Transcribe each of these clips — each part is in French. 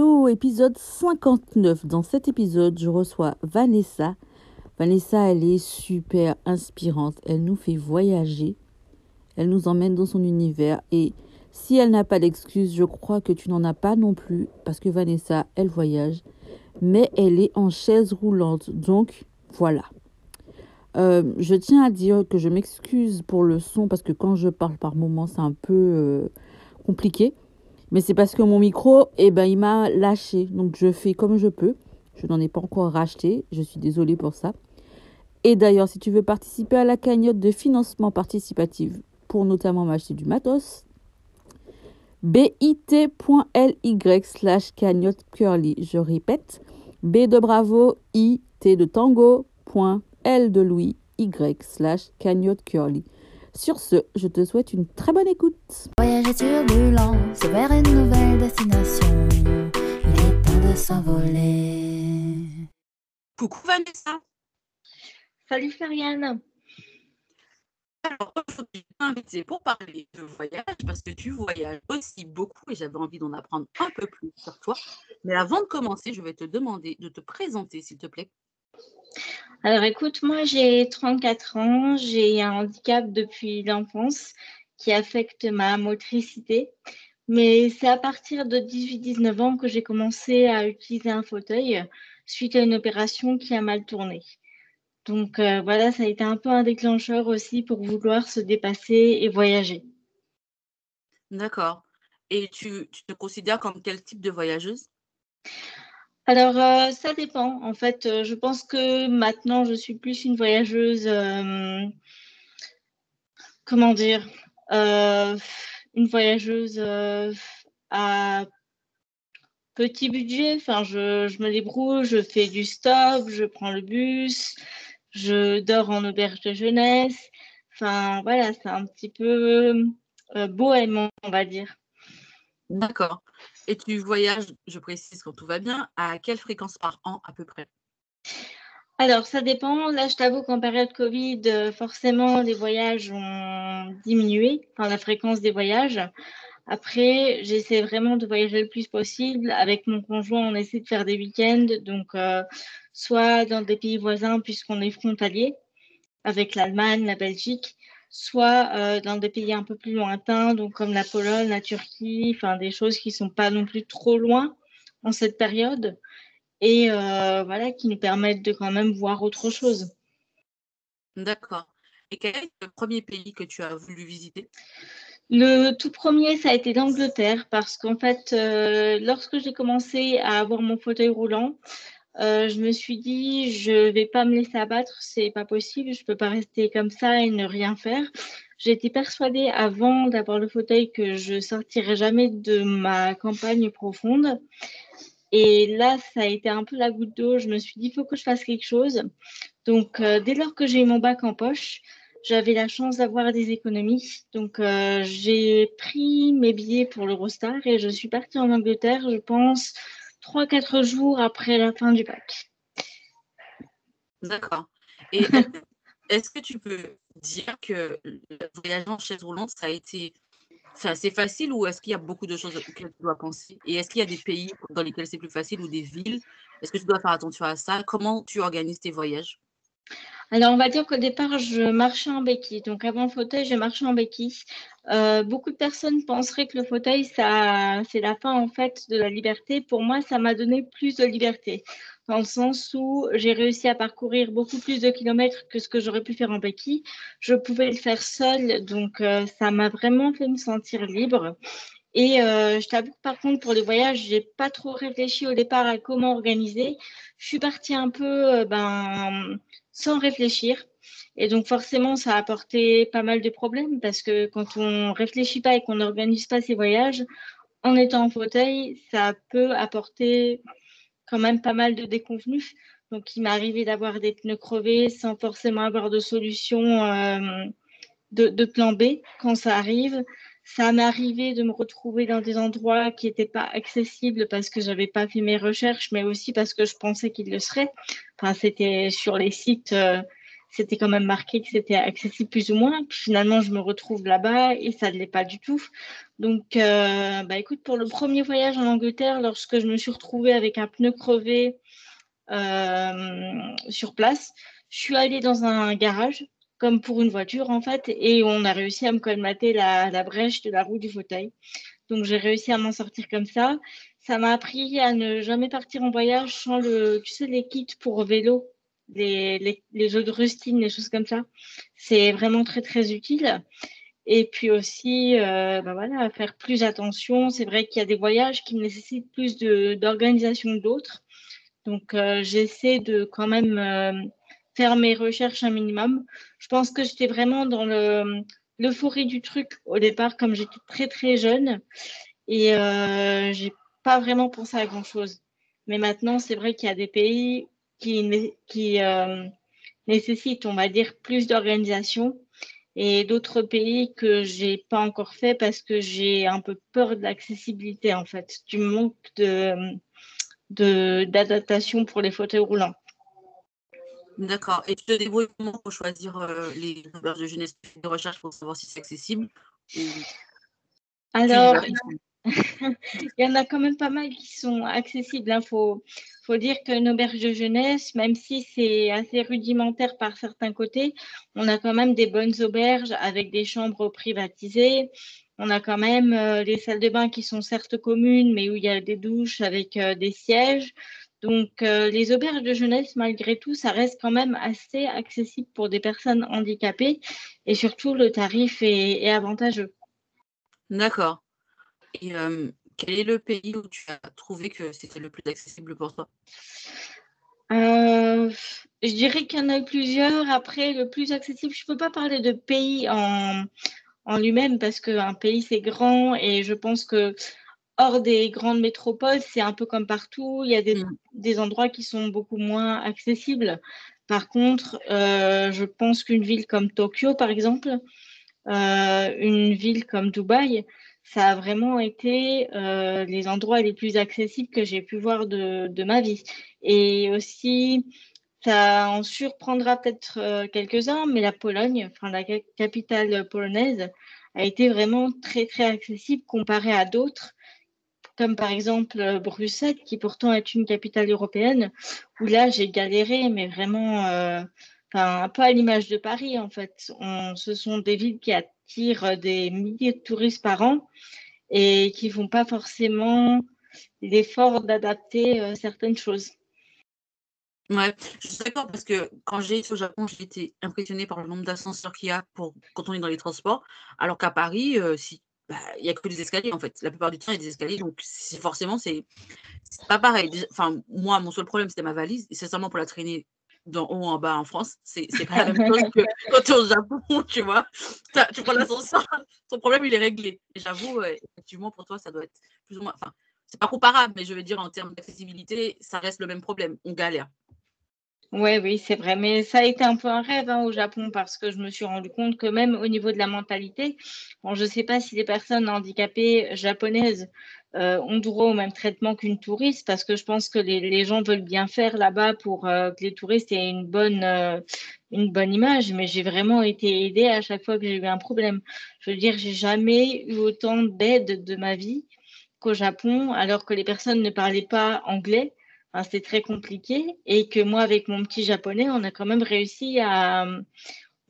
Hello, épisode 59. Dans cet épisode, je reçois Vanessa. Vanessa, elle est super inspirante. Elle nous fait voyager. Elle nous emmène dans son univers. Et si elle n'a pas d'excuse, je crois que tu n'en as pas non plus. Parce que Vanessa, elle voyage. Mais elle est en chaise roulante. Donc, voilà. Euh, je tiens à dire que je m'excuse pour le son parce que quand je parle par moments, c'est un peu euh, compliqué. Mais c'est parce que mon micro, eh ben, il m'a lâché. Donc je fais comme je peux. Je n'en ai pas encore racheté. Je suis désolée pour ça. Et d'ailleurs, si tu veux participer à la cagnotte de financement participatif pour notamment m'acheter du matos, bit.ly slash cagnotte curly. Je répète, B de bravo, I, T de tango, point, L de Louis, Y slash cagnotte curly. Sur ce, je te souhaite une très bonne écoute. Voyage et turbulence vers une nouvelle destination. Il est temps de s'envoler. Coucou Vanessa. Salut Floriane. Alors aujourd'hui, je t'ai invitée pour parler de voyage parce que tu voyages aussi beaucoup et j'avais envie d'en apprendre un peu plus sur toi. Mais avant de commencer, je vais te demander de te présenter, s'il te plaît. Alors écoute, moi j'ai 34 ans, j'ai un handicap depuis l'enfance qui affecte ma motricité. Mais c'est à partir de 18-19 ans que j'ai commencé à utiliser un fauteuil suite à une opération qui a mal tourné. Donc euh, voilà, ça a été un peu un déclencheur aussi pour vouloir se dépasser et voyager. D'accord. Et tu, tu te considères comme quel type de voyageuse? Alors euh, ça dépend. En fait, euh, je pense que maintenant je suis plus une voyageuse. euh, comment dire Une voyageuse à petit budget. Enfin, je, je me débrouille, je fais du stop, je prends le bus, je dors en auberge de jeunesse. Enfin, voilà, c'est un petit peu bohème, on va dire. D'accord. Et tu voyages, je précise quand tout va bien, à quelle fréquence par an à peu près? Alors, ça dépend. Là, je t'avoue qu'en période Covid, euh, forcément, les voyages ont diminué, enfin, la fréquence des voyages. Après, j'essaie vraiment de voyager le plus possible. Avec mon conjoint, on essaie de faire des week-ends, donc euh, soit dans des pays voisins, puisqu'on est frontalier, avec l'Allemagne, la Belgique, soit euh, dans des pays un peu plus lointains, donc comme la Pologne, la Turquie, enfin des choses qui sont pas non plus trop loin en cette période, et euh, voilà, qui nous permettent de quand même voir autre chose. D'accord. Et quel est le premier pays que tu as voulu visiter? Le tout premier, ça a été l'Angleterre parce qu'en fait, euh, lorsque j'ai commencé à avoir mon fauteuil roulant, euh, je me suis dit, je vais pas me laisser abattre, c'est pas possible, je peux pas rester comme ça et ne rien faire. J'étais persuadée avant d'avoir le fauteuil que je sortirais jamais de ma campagne profonde. Et là, ça a été un peu la goutte d'eau. Je me suis dit, il faut que je fasse quelque chose. Donc, euh, dès lors que j'ai eu mon bac en poche, j'avais la chance d'avoir des économies. Donc, euh, j'ai pris mes billets pour l'Eurostar et je suis partie en Angleterre, je pense, 3-4 jours après la fin du bac. D'accord. Et est-ce que tu peux dire que le voyage en chaise roulante, ça a été c'est facile ou est-ce qu'il y a beaucoup de choses auxquelles tu dois penser? Et est-ce qu'il y a des pays dans lesquels c'est plus facile ou des villes? Est-ce que tu dois faire attention à ça? Comment tu organises tes voyages? Alors, on va dire qu'au départ, je marchais en béquille. Donc, avant le fauteuil, je marchais en béquille. Euh, beaucoup de personnes penseraient que le fauteuil, ça, c'est la fin en fait de la liberté. Pour moi, ça m'a donné plus de liberté, dans le sens où j'ai réussi à parcourir beaucoup plus de kilomètres que ce que j'aurais pu faire en béquille. Je pouvais le faire seule, donc euh, ça m'a vraiment fait me sentir libre. Et euh, je t'avoue par contre, pour les voyages, j'ai pas trop réfléchi au départ à comment organiser. Je suis partie un peu euh, ben, sans réfléchir. Et donc forcément, ça a apporté pas mal de problèmes parce que quand on réfléchit pas et qu'on n'organise pas ses voyages, en étant en fauteuil, ça peut apporter quand même pas mal de déconvenus. Donc, il m'est arrivé d'avoir des pneus crevés sans forcément avoir de solution euh, de, plan B quand ça arrive. Ça m'est arrivé de me retrouver dans des endroits qui n'étaient pas accessibles parce que je n'avais pas fait mes recherches, mais aussi parce que je pensais qu'ils le seraient. Enfin, c'était sur les sites, euh, c'était quand même marqué que c'était accessible plus ou moins. Finalement, je me retrouve là-bas et ça ne l'est pas du tout. Donc, euh, bah, écoute, pour le premier voyage en Angleterre, lorsque je me suis retrouvée avec un pneu crevé euh, sur place, je suis allée dans un garage comme pour une voiture en fait, et on a réussi à me colmater la, brèche de la roue du fauteuil. Donc j'ai réussi à m'en sortir comme ça. Ça m'a appris à ne jamais partir en voyage sans le, tu sais, les kits pour vélo, les, les, jeux de rustine, les choses comme ça. C'est vraiment très très utile. Et puis aussi, euh, bah voilà, faire plus attention. C'est vrai qu'il y a des voyages qui nécessitent plus d'organisation que d'autres. Donc euh, j'essaie de quand même euh, faire mes recherches un minimum. Je pense que j'étais vraiment dans le l'euphorie du truc au départ, comme j'étais très très jeune, et euh, j'ai pas vraiment pensé à grand chose. Mais maintenant, c'est vrai qu'il y a des pays qui, qui euh, nécessitent, on va dire, plus d'organisation, et d'autres pays que j'ai pas encore fait parce que j'ai un peu peur de l'accessibilité en fait, du manque de d'adaptation pour les fauteuils roulants. D'accord. Et tu te débrouilles comment pour choisir euh, les auberges de jeunesse de recherche pour savoir si c'est accessible Alors, il y en a quand même pas mal qui sont accessibles. Il hein. faut, faut, dire qu'une auberge de jeunesse, même si c'est assez rudimentaire par certains côtés, on a quand même des bonnes auberges avec des chambres privatisées. On a quand même euh, les salles de bain qui sont certes communes, mais où il y a des douches avec euh, des sièges. Donc, euh, les auberges de jeunesse, malgré tout, ça reste quand même assez accessible pour des personnes handicapées et surtout le tarif est, avantageux. D'accord. Et euh, quel est le pays où tu as trouvé que c'était le plus accessible pour toi? Euh, Je dirais qu'il y en a plusieurs. Après, le plus accessible, je ne peux pas parler de pays en, en lui-même parce qu'un pays, c'est grand et je pense que hors des grandes métropoles, c'est un peu comme partout. Il y a des, mm. endroits qui sont beaucoup moins accessibles. Par contre, euh, je pense qu'une ville comme Tokyo, par exemple, euh, une ville comme Dubaï, ça a vraiment été euh, les endroits les plus accessibles que j'ai pu voir de, ma vie. Et aussi, ça en surprendra peut-être quelques-uns, mais la Pologne, enfin la capitale polonaise, a été vraiment très très accessible comparé à d'autres comme par exemple euh, Bruxelles, qui pourtant est une capitale européenne, où là j'ai galéré, mais vraiment, euh, un peu à l'image de Paris en fait. ce sont des villes qui attirent des milliers de touristes par an et qui font pas forcément l'effort d'adapter euh, certaines choses. Ouais, je suis d'accord parce que quand j'ai été au Japon, j'ai été impressionnée par le nombre d'ascenseurs qu'il y a pour quand on est dans les transports, alors qu'à Paris, si bah, il n'y a que des escaliers en fait. La plupart du temps, il y a des escaliers, donc forcément, c'est pas pareil. Enfin, moi, mon seul problème, c'était ma valise, et c'est seulement pour la traîner d'en haut en bas en France. C'est pas la même chose que quand tu es au Japon, tu vois. Tu prends l'ascenseur, ton problème, il est réglé. J'avoue, effectivement, pour toi, ça doit être plus ou moins. Enfin, c'est pas comparable, mais je veux dire, en termes d'accessibilité, ça reste le même problème. On galère. Oui, oui, c'est vrai. Mais ça a été un peu un rêve hein, au Japon parce que je me suis rendu compte que même au niveau de la mentalité, je ne sais pas si les personnes handicapées japonaises euh, ont droit au même traitement qu'une touriste parce que je pense que les, gens veulent bien faire là-bas pour euh, que les touristes aient une bonne, euh, une bonne image. Mais j'ai vraiment été aidée à chaque fois que j'ai eu un problème. Je veux dire, j'ai jamais eu autant d'aide de ma vie qu'au Japon alors que les personnes ne parlaient pas anglais c'était très compliqué et que moi, avec mon petit japonais, on a quand même réussi à,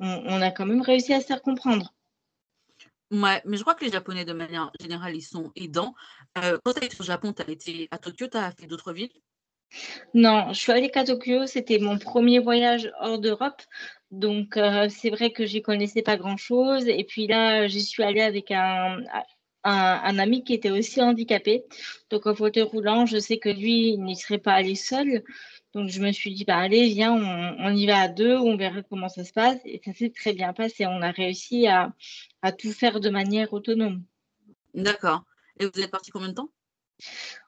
on, a quand même réussi à se faire comprendre. Ouais, mais je crois que les Japonais, de manière générale, ils sont aidants. Euh, quand tu été au Japon, tu as été à Tokyo, tu as fait d'autres villes? Non, je suis allée qu'à Tokyo. C'était mon premier voyage hors d'Europe. Donc, euh, c'est vrai que j'y connaissais pas grand-chose. Et puis là, j'y suis allée avec un, un, ami qui était aussi handicapé, donc en fauteuil roulant. Je sais que lui, il n'y serait pas allé seul. Donc je me suis dit, bah, allez, viens, on, y va à deux, on verra comment ça se passe. Et ça s'est très bien passé. On a réussi à, tout faire de manière autonome. D'accord. Et vous êtes parti combien de temps?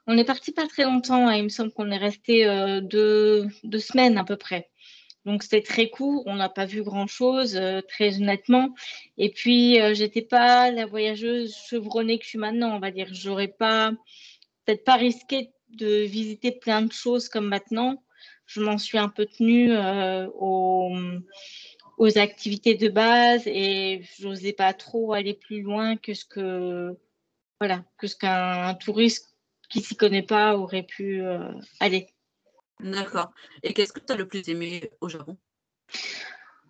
On est parti pas très longtemps. Hein. Il me semble qu'on est resté euh, deux, semaines à peu près. Donc c'était très court, on n'a pas vu grand-chose, euh, très honnêtement. Et puis, je j'étais pas la voyageuse chevronnée que je suis maintenant, on va dire. J'aurais pas, peut-être pas risqué de visiter plein de choses comme maintenant. Je m'en suis un peu tenue au aux activités de base et j'osais pas trop aller plus loin que ce que voilà que ce qu'un touriste qui s'y connaît pas aurait pu euh, aller. D'accord. Et qu'est-ce que tu as le plus aimé au Japon?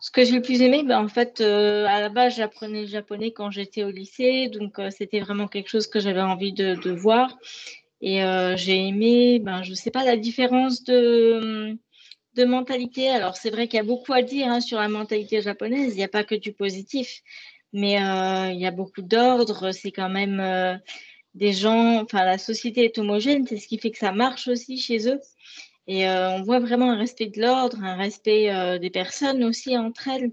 Ce que j'ai le plus aimé, ben, en fait, euh, à la base, j'apprenais le japonais quand j'étais au lycée, donc euh, c'était vraiment quelque chose que j'avais envie de, voir. Et j'ai aimé, ben, je sais pas, la différence de de mentalité. Alors, c'est vrai qu'il y a beaucoup à dire hein, sur la mentalité japonaise. Il n'y a pas que du positif, mais euh, il y a beaucoup d'ordre. C'est quand même euh, des gens, enfin, la société est homogène. C'est ce qui fait que ça marche aussi chez eux. Et euh, on voit vraiment un respect de l'ordre, un respect des personnes aussi entre elles.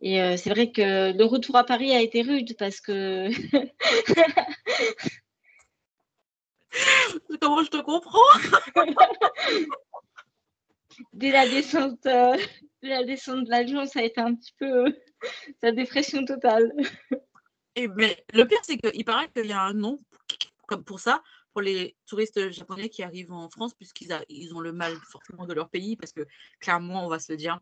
Et c'est vrai que le retour à Paris a été rude parce que. Comment je te comprends? Dès la descente, euh, la descente de l'avion, ça a été un petit peu euh, sa dépression totale. Et mais le pire, c'est qu'il paraît qu'il y a un nom comme pour ça, pour les touristes japonais qui arrivent en France, puisqu'ils ils ont le mal forcément de leur pays, parce que clairement, on va se dire,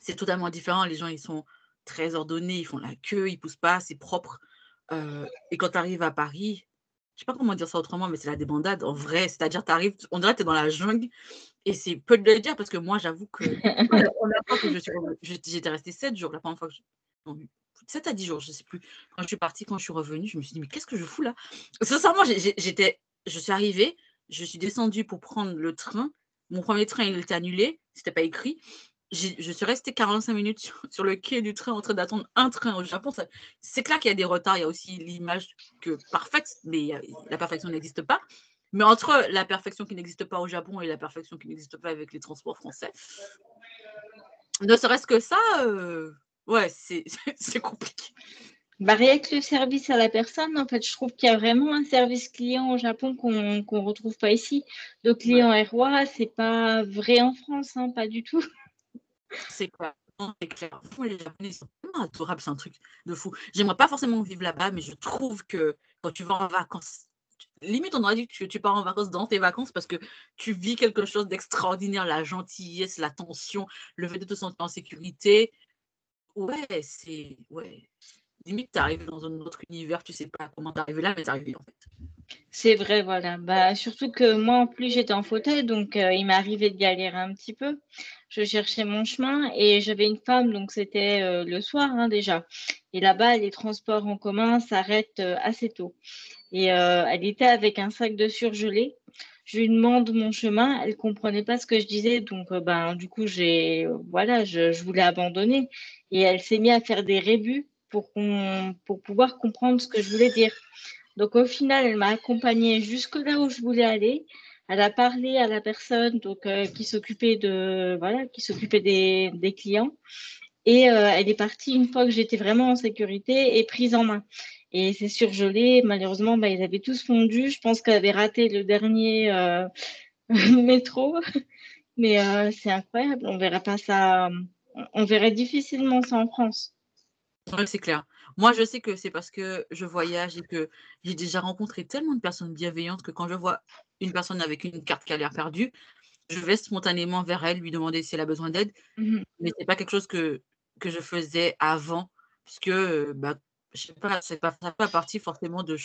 c'est totalement différent. Les gens, ils sont très ordonnés, ils font la queue, ils poussent pas, c'est propre. Euh, et quand tu arrives à Paris, je sais pas comment dire ça autrement, mais c'est la débandade en vrai. C'est-à-dire, tu arrives, on dirait que tu es dans la jungle. Et c'est peu de le dire parce que moi, j'avoue que j'étais restée 7 jours la première fois que je. 7 à 10 jours, je ne sais plus. Quand je suis partie, quand je suis revenue, je me suis dit, mais qu'est-ce que je fous là? Sincèrement, j'étais, je suis arrivée, je suis descendue pour prendre le train. Mon premier train, il était annulé, c'était pas écrit je suis restée 45 minutes sur, le quai du train en train d'attendre un train au Japon. C'est clair qu'il y a des retards, il y a aussi l'image que parfaite, mais la perfection n'existe pas. Mais entre la perfection qui n'existe pas au Japon et la perfection qui n'existe pas avec les transports français, ne serait-ce que ça, euh, ouais, c'est compliqué. Bah, rien que le service à la personne, en fait, je trouve qu'il y a vraiment un service client au Japon qu'on ne retrouve pas ici. Le client ouais. roi, c'est pas vrai en France, hein, pas du tout. C'est quoi c'est clair. Les Japonais sont tellement adorables, c'est un truc de fou. J'aimerais pas forcément vivre là-bas, mais je trouve que quand tu vas en vacances, limite on aurait dit que tu, pars en vacances dans tes vacances parce que tu vis quelque chose d'extraordinaire, la gentillesse, l'attention, le fait de te sentir en sécurité. Ouais, c'est. Ouais. Limite, tu arrives dans un autre univers, tu sais pas comment t'arrives là, mais t'arrives en fait. C'est vrai, voilà. Bah, surtout que moi, en plus, j'étais en fauteuil, donc euh, il m'arrivait de galérer un petit peu. Je cherchais mon chemin et j'avais une femme, donc c'était euh, le soir hein, déjà. Et là-bas, les transports en commun s'arrêtent euh, assez tôt. Et elle était avec un sac de surgelé. Je lui demande mon chemin, elle comprenait pas ce que je disais, donc ben du coup j'ai voilà, je, je, voulais abandonner. Et elle s'est mise à faire des rébus pour pouvoir comprendre ce que je voulais dire. Donc au final, elle m'a accompagnée jusque là où je voulais aller. Elle a parlé à la personne donc, euh, qui s'occupait de voilà, qui s'occupait des, clients. Et euh, elle est partie une fois que j'étais vraiment en sécurité et prise en main. Et c'est surgelé. Malheureusement, bah, ils avaient tous fondu. Je pense qu'elle avait raté le dernier euh, métro. Mais c'est incroyable. On verra pas ça. On verrait difficilement ça en France. Oui, c'est clair. Moi, je sais que c'est parce que je voyage et que j'ai déjà rencontré tellement de personnes bienveillantes que quand je vois une personne avec une carte qui a l'air perdue, je vais spontanément vers elle, lui demander si elle a besoin d'aide. Mmh Mais c'est pas quelque chose que, que je faisais avant, puisque, bah, je sais pas, c'est pas, pas partie forcément de,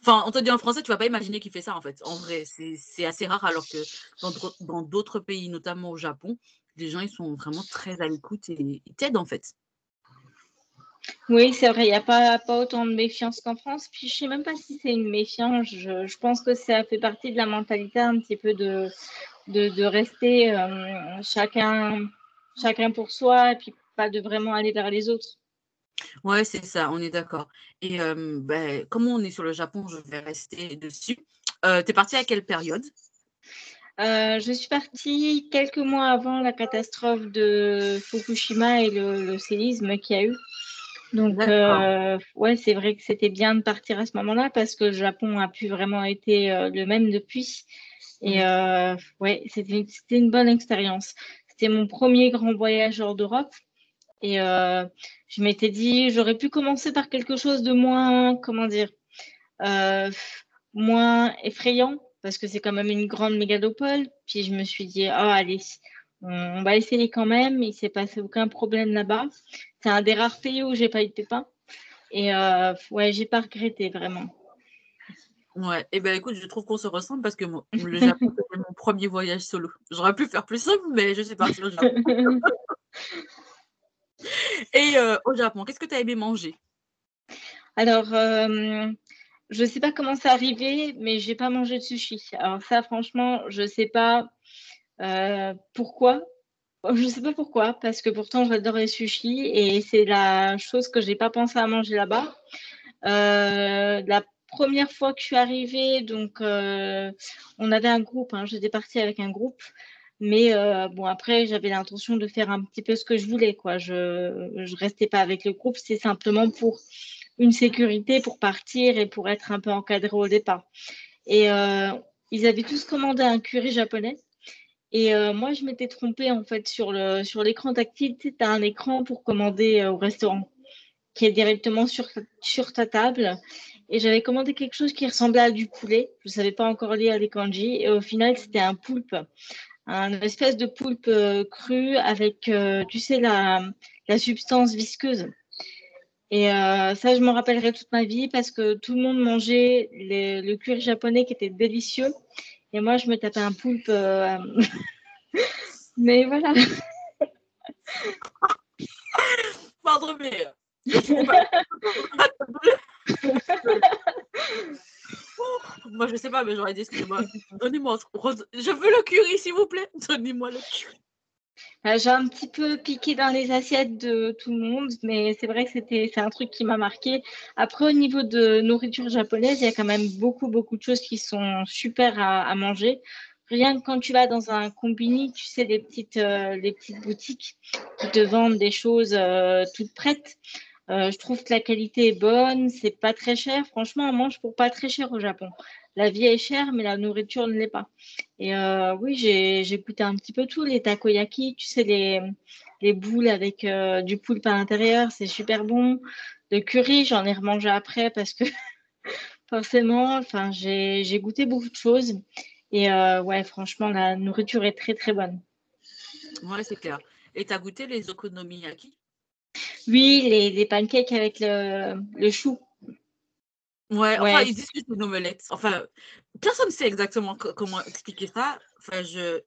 Enfin, on te dit en français, tu vas pas imaginer qu'il fait ça, en fait. En vrai, c'est assez rare, alors que dans d'autres pays, notamment au Japon, les gens, ils sont vraiment très à l'écoute et ils t'aident, en fait. Oui, c'est vrai, il n'y a pas, pas autant de méfiance qu'en France. Puis je ne sais même pas si c'est une méfiance. Je, pense que ça fait partie de la mentalité un petit peu de, de, rester euh, chacun, chacun pour soi et puis pas de vraiment aller vers les autres. Ouais, c'est ça, on est d'accord. Et euh, ben, comme on est sur le Japon, je vais rester dessus. Euh, tu es partie à quelle période? Je suis partie quelques mois avant la catastrophe de Fukushima et le, le séisme qu'il y a eu. Donc, euh, ouais, c'est vrai que c'était bien de partir à ce moment-là parce que le Japon a pu vraiment été euh, le même depuis. Et euh, ouais, c'était une bonne expérience. C'était mon premier grand voyage hors d'Europe. Et je m'étais dit, j'aurais pu commencer par quelque chose de moins, comment dire, moins effrayant parce que c'est quand même une grande mégalopole. Puis je me suis dit, oh, allez, on, va essayer quand même. Il s'est passé aucun problème là-bas. C'est un des rares pays où j'ai pas eu de pépins. Et euh, ouais, j'ai pas regretté vraiment. Ouais, et ben écoute, je trouve qu'on se ressemble parce que le Japon, c'était mon premier voyage solo. J'aurais pu faire plus simple, mais je suis partie au Japon. et euh, au Japon, qu'est-ce que tu as aimé manger? Alors, euh, je sais pas comment c'est arrivé, mais j'ai pas mangé de sushi. Alors ça, franchement, je sais pas euh, pourquoi Je ne sais pas pourquoi, parce que pourtant j'adore les sushis et c'est la chose que j'ai pas pensé à manger là-bas. Euh, la première fois que je suis arrivée, donc euh, on avait un groupe, hein, j'étais partie avec un groupe, mais bon après j'avais l'intention de faire un petit peu ce que je voulais, quoi. Je ne restais pas avec le groupe, c'est simplement pour une sécurité, pour partir et pour être un peu encadré au départ. Et ils avaient tous commandé un curry japonais. Et euh, moi, je m'étais trompée en fait sur le sur l'écran tactile. Tu as un écran pour commander euh, au restaurant qui est directement sur, sur ta table. Et j'avais commandé quelque chose qui ressemblait à du poulet. Je ne savais pas encore lire les kanji. Et au final, c'était un poulpe. Un espèce de poulpe euh, cru avec, tu sais, la, la substance visqueuse. Et ça, je m'en rappellerai toute ma vie parce que tout le monde mangeait le cuir japonais qui était délicieux. Et moi, je me tapais un poulpe. Euh, mais voilà. Pardon, mais. moi, je sais pas, mais j'aurais dit, excusez-moi, donnez-moi. Je veux le curry, s'il vous plaît. Donnez-moi le curry. Bah, j'ai un petit peu piqué dans les assiettes de tout le monde, mais c'est vrai que c'était c'est un truc qui m'a marqué. Après, au niveau de nourriture japonaise, il y a quand même beaucoup beaucoup de choses qui sont super à, manger. Rien que quand tu vas dans un combini, tu sais les petites euh, petites boutiques qui te vendent des choses euh, toutes prêtes. Euh, je trouve que la qualité est bonne, c'est pas très cher. Franchement, on mange pour pas très cher au Japon la vie est chère, mais la nourriture ne l'est pas. Et euh, oui, j'ai goûté un petit peu tout, les takoyaki, tu sais, les, les boules avec euh, du poulpe à l'intérieur, c'est super bon. Le curry, j'en ai remangé après parce que forcément, enfin, j'ai goûté beaucoup de choses. Et euh, ouais, franchement, la nourriture est très très bonne. Ouais, c'est clair. Et tu as goûté les okonomiyaki? Oui, les, les, pancakes avec le, le chou. Ouais, enfin, ils disent que c'est une omelette. Enfin, personne ne sait exactement comment expliquer ça. Enfin, je...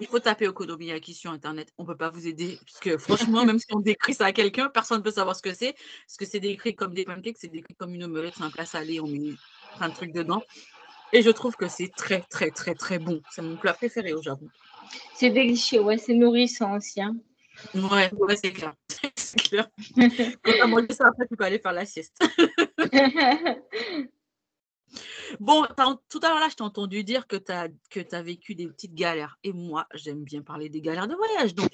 Il faut taper Okonomiyaki sur Internet. On ne peut pas vous aider. Parce que franchement, même si on décrit ça à quelqu'un, personne ne peut savoir ce que c'est. Parce que c'est décrit comme des pancakes, c'est décrit comme une omelette, c'est un plat salé, on met plein de trucs dedans. Et je trouve que c'est très, très, très, très bon. C'est mon plat préféré au Japon. C'est délicieux, ouais, c'est nourrissant aussi. Hein. Ouais, ouais c'est clair. c'est clair. Quand manger ça, après, tu peux aller faire la sieste. bon, tout à l'heure, là, je t'ai entendu dire que tu as, que as vécu des petites galères. Et moi, j'aime bien parler des galères de voyage. Donc,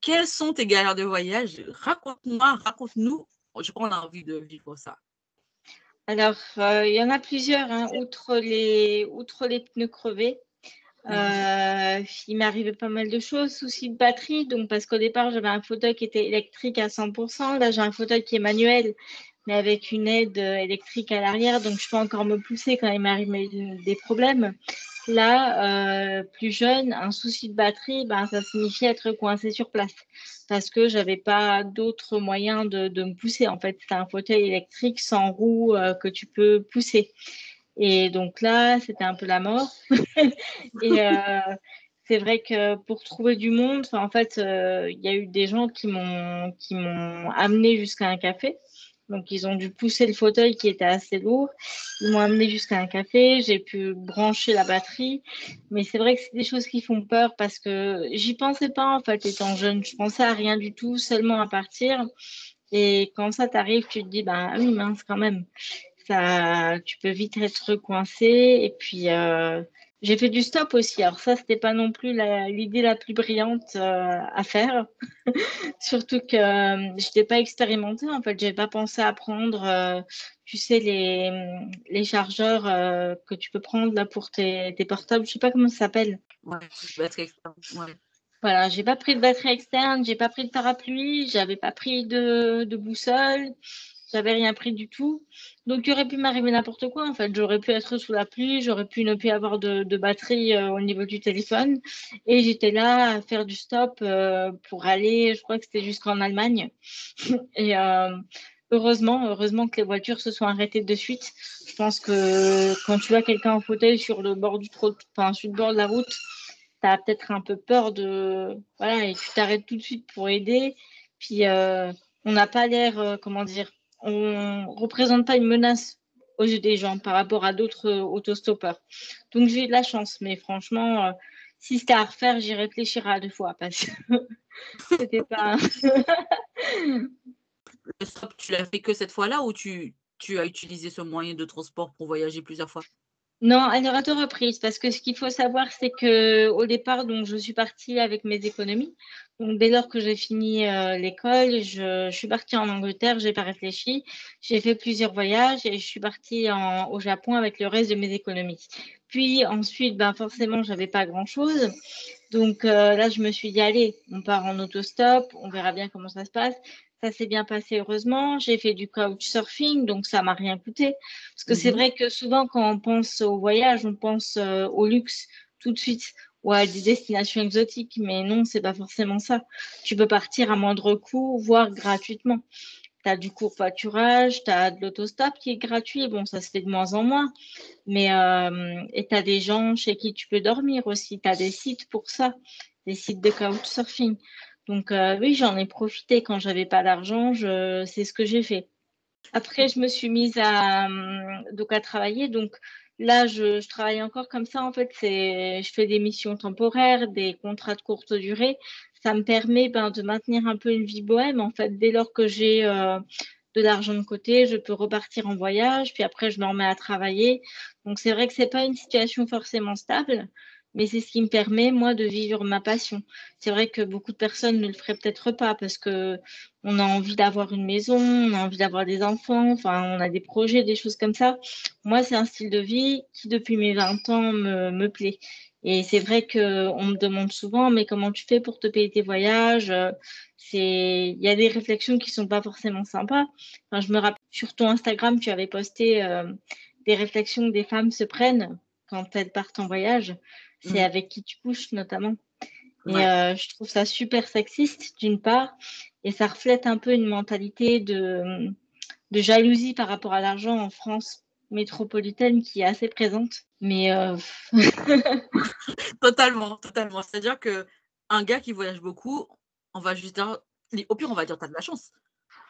quelles sont tes galères de voyage? Raconte-moi, raconte-nous. Je crois qu'on a envie de vivre ça. Alors, euh, il y en a plusieurs. Hein. Outre, les, outre les pneus crevés, euh, il m'est arrivé pas mal de choses, soucis de batterie, donc parce qu'au départ j'avais un fauteuil qui était électrique à 100%, là j'ai un fauteuil qui est manuel, mais avec une aide électrique à l'arrière, donc je peux encore me pousser quand il m'arrive des problèmes. Là, euh, plus jeune, un souci de batterie, ben, ça signifie être coincé sur place parce que j'avais pas d'autres moyens de, de, me pousser. En fait, c'est un fauteuil électrique sans roue euh, que tu peux pousser. Et donc là, c'était un peu la mort. et euh, c'est vrai que pour trouver du monde, en fait, euh, il y a eu des gens qui m'ont amené jusqu'à un café. Donc ils ont dû pousser le fauteuil qui était assez lourd. Ils m'ont amené jusqu'à un café. J'ai pu brancher la batterie. Mais c'est vrai que c'est des choses qui font peur parce que j'y pensais pas en fait étant jeune. Je pensais à rien du tout, seulement à partir. Et quand ça t'arrive, tu te dis bah oui mince quand même ça, tu peux vite être coincé. Et puis, euh, J'ai fait du stop aussi. Alors ça, c'était pas non plus l'idée la, plus brillante euh, à faire. Surtout que euh, je n'étais pas expérimentée. En fait, j'avais pas pensé à prendre, euh, tu sais, les, les chargeurs que tu peux prendre là pour tes, tes portables. Je sais pas comment ça s'appelle. Ouais, batterie externe. Ouais. Voilà, j'ai pas pris de batterie externe, j'ai pas pris de parapluie, j'avais pas pris de, de boussole. J'avais rien pris du tout. Donc, il aurait pu m'arriver n'importe quoi. En fait, j'aurais pu être sous la pluie, j'aurais pu ne plus avoir de, batterie euh, au niveau du téléphone. Et j'étais là à faire du stop euh, pour aller, je crois que c'était jusqu'en Allemagne. Et euh, heureusement, heureusement que les voitures se sont arrêtées de suite. Je pense que quand tu vois quelqu'un en fauteuil sur le bord du enfin, sur le bord de la route, tu as peut-être un peu peur de. Voilà, et tu t'arrêtes tout de suite pour aider. Puis, on n'a pas l'air, comment dire, on représente pas une menace aux yeux des gens par rapport à d'autres autostoppeurs. Donc j'ai eu de la chance, mais franchement, euh, si c'était à refaire, j'y réfléchirais à deux fois parce que c'était pas. Le stop, tu l'as fait que cette fois-là ou tu, tu as utilisé ce moyen de transport pour voyager plusieurs fois? Non, elle aura deux reprises parce que ce qu'il faut savoir, c'est que au départ, donc, je suis partie avec mes économies. Donc, dès lors que j'ai fini euh, l'école, je, suis partie en Angleterre, j'ai pas réfléchi. J'ai fait plusieurs voyages et je suis partie au Japon avec le reste de mes économies. Puis ensuite, ben, forcément, j'avais pas grand-chose. Donc euh, là, je me suis dit, allez, on part en autostop, on verra bien comment ça se passe. Ça s'est bien passé heureusement. J'ai fait du couchsurfing, donc ça m'a rien coûté. Parce que c'est mhm. vrai que souvent, quand on pense au voyage, on pense euh, au luxe tout de suite ou à des destinations exotiques. Mais non, c'est pas forcément ça. Tu peux partir à moindre coût, voire gratuitement. Tu as du court-pâturage, tu as de l'autostop qui est gratuit. Bon, ça se fait de moins en moins. Mais euh, et tu as des gens chez qui tu peux dormir aussi. Tu as des sites pour ça, des sites de couchsurfing. Donc euh, oui, j'en ai profité quand j'avais pas d'argent, c'est ce que j'ai fait. Après, je me suis mise à hum, donc à travailler. Là, je, travaille encore comme ça. En fait, je fais des missions temporaires, des contrats de courte durée. Ça me permet ben, de maintenir un peu une vie bohème. En fait, dès lors que j'ai euh, de l'argent de côté, je peux repartir en voyage, puis après je me remets à travailler. Donc c'est vrai que c'est pas une situation forcément stable, mais c'est ce qui me permet, moi, de vivre ma passion. C'est vrai que beaucoup de personnes ne le feraient peut-être pas parce que on a envie d'avoir une maison, on a envie d'avoir des enfants, enfin, on a des projets, des choses comme ça. Moi, c'est un style de vie qui, depuis mes 20 ans, me, me plaît. Et c'est vrai qu'on me demande souvent, mais comment tu fais pour te payer tes voyages? Il y a des réflexions qui sont pas forcément sympas. Enfin, je me rappelle, sur ton Instagram, tu avais posté euh, des réflexions que des femmes se prennent quand elles partent en voyage c'est mm. avec qui tu couches notamment. Et euh, je trouve ça super sexiste d'une part, et ça reflète un peu une mentalité de, de jalousie par rapport à l'argent en France métropolitaine qui est assez présente. Mais euh, totalement, totalement. C'est-à-dire que un gars qui voyage beaucoup, on va juste dire, au pire, on va dire tu as de la chance.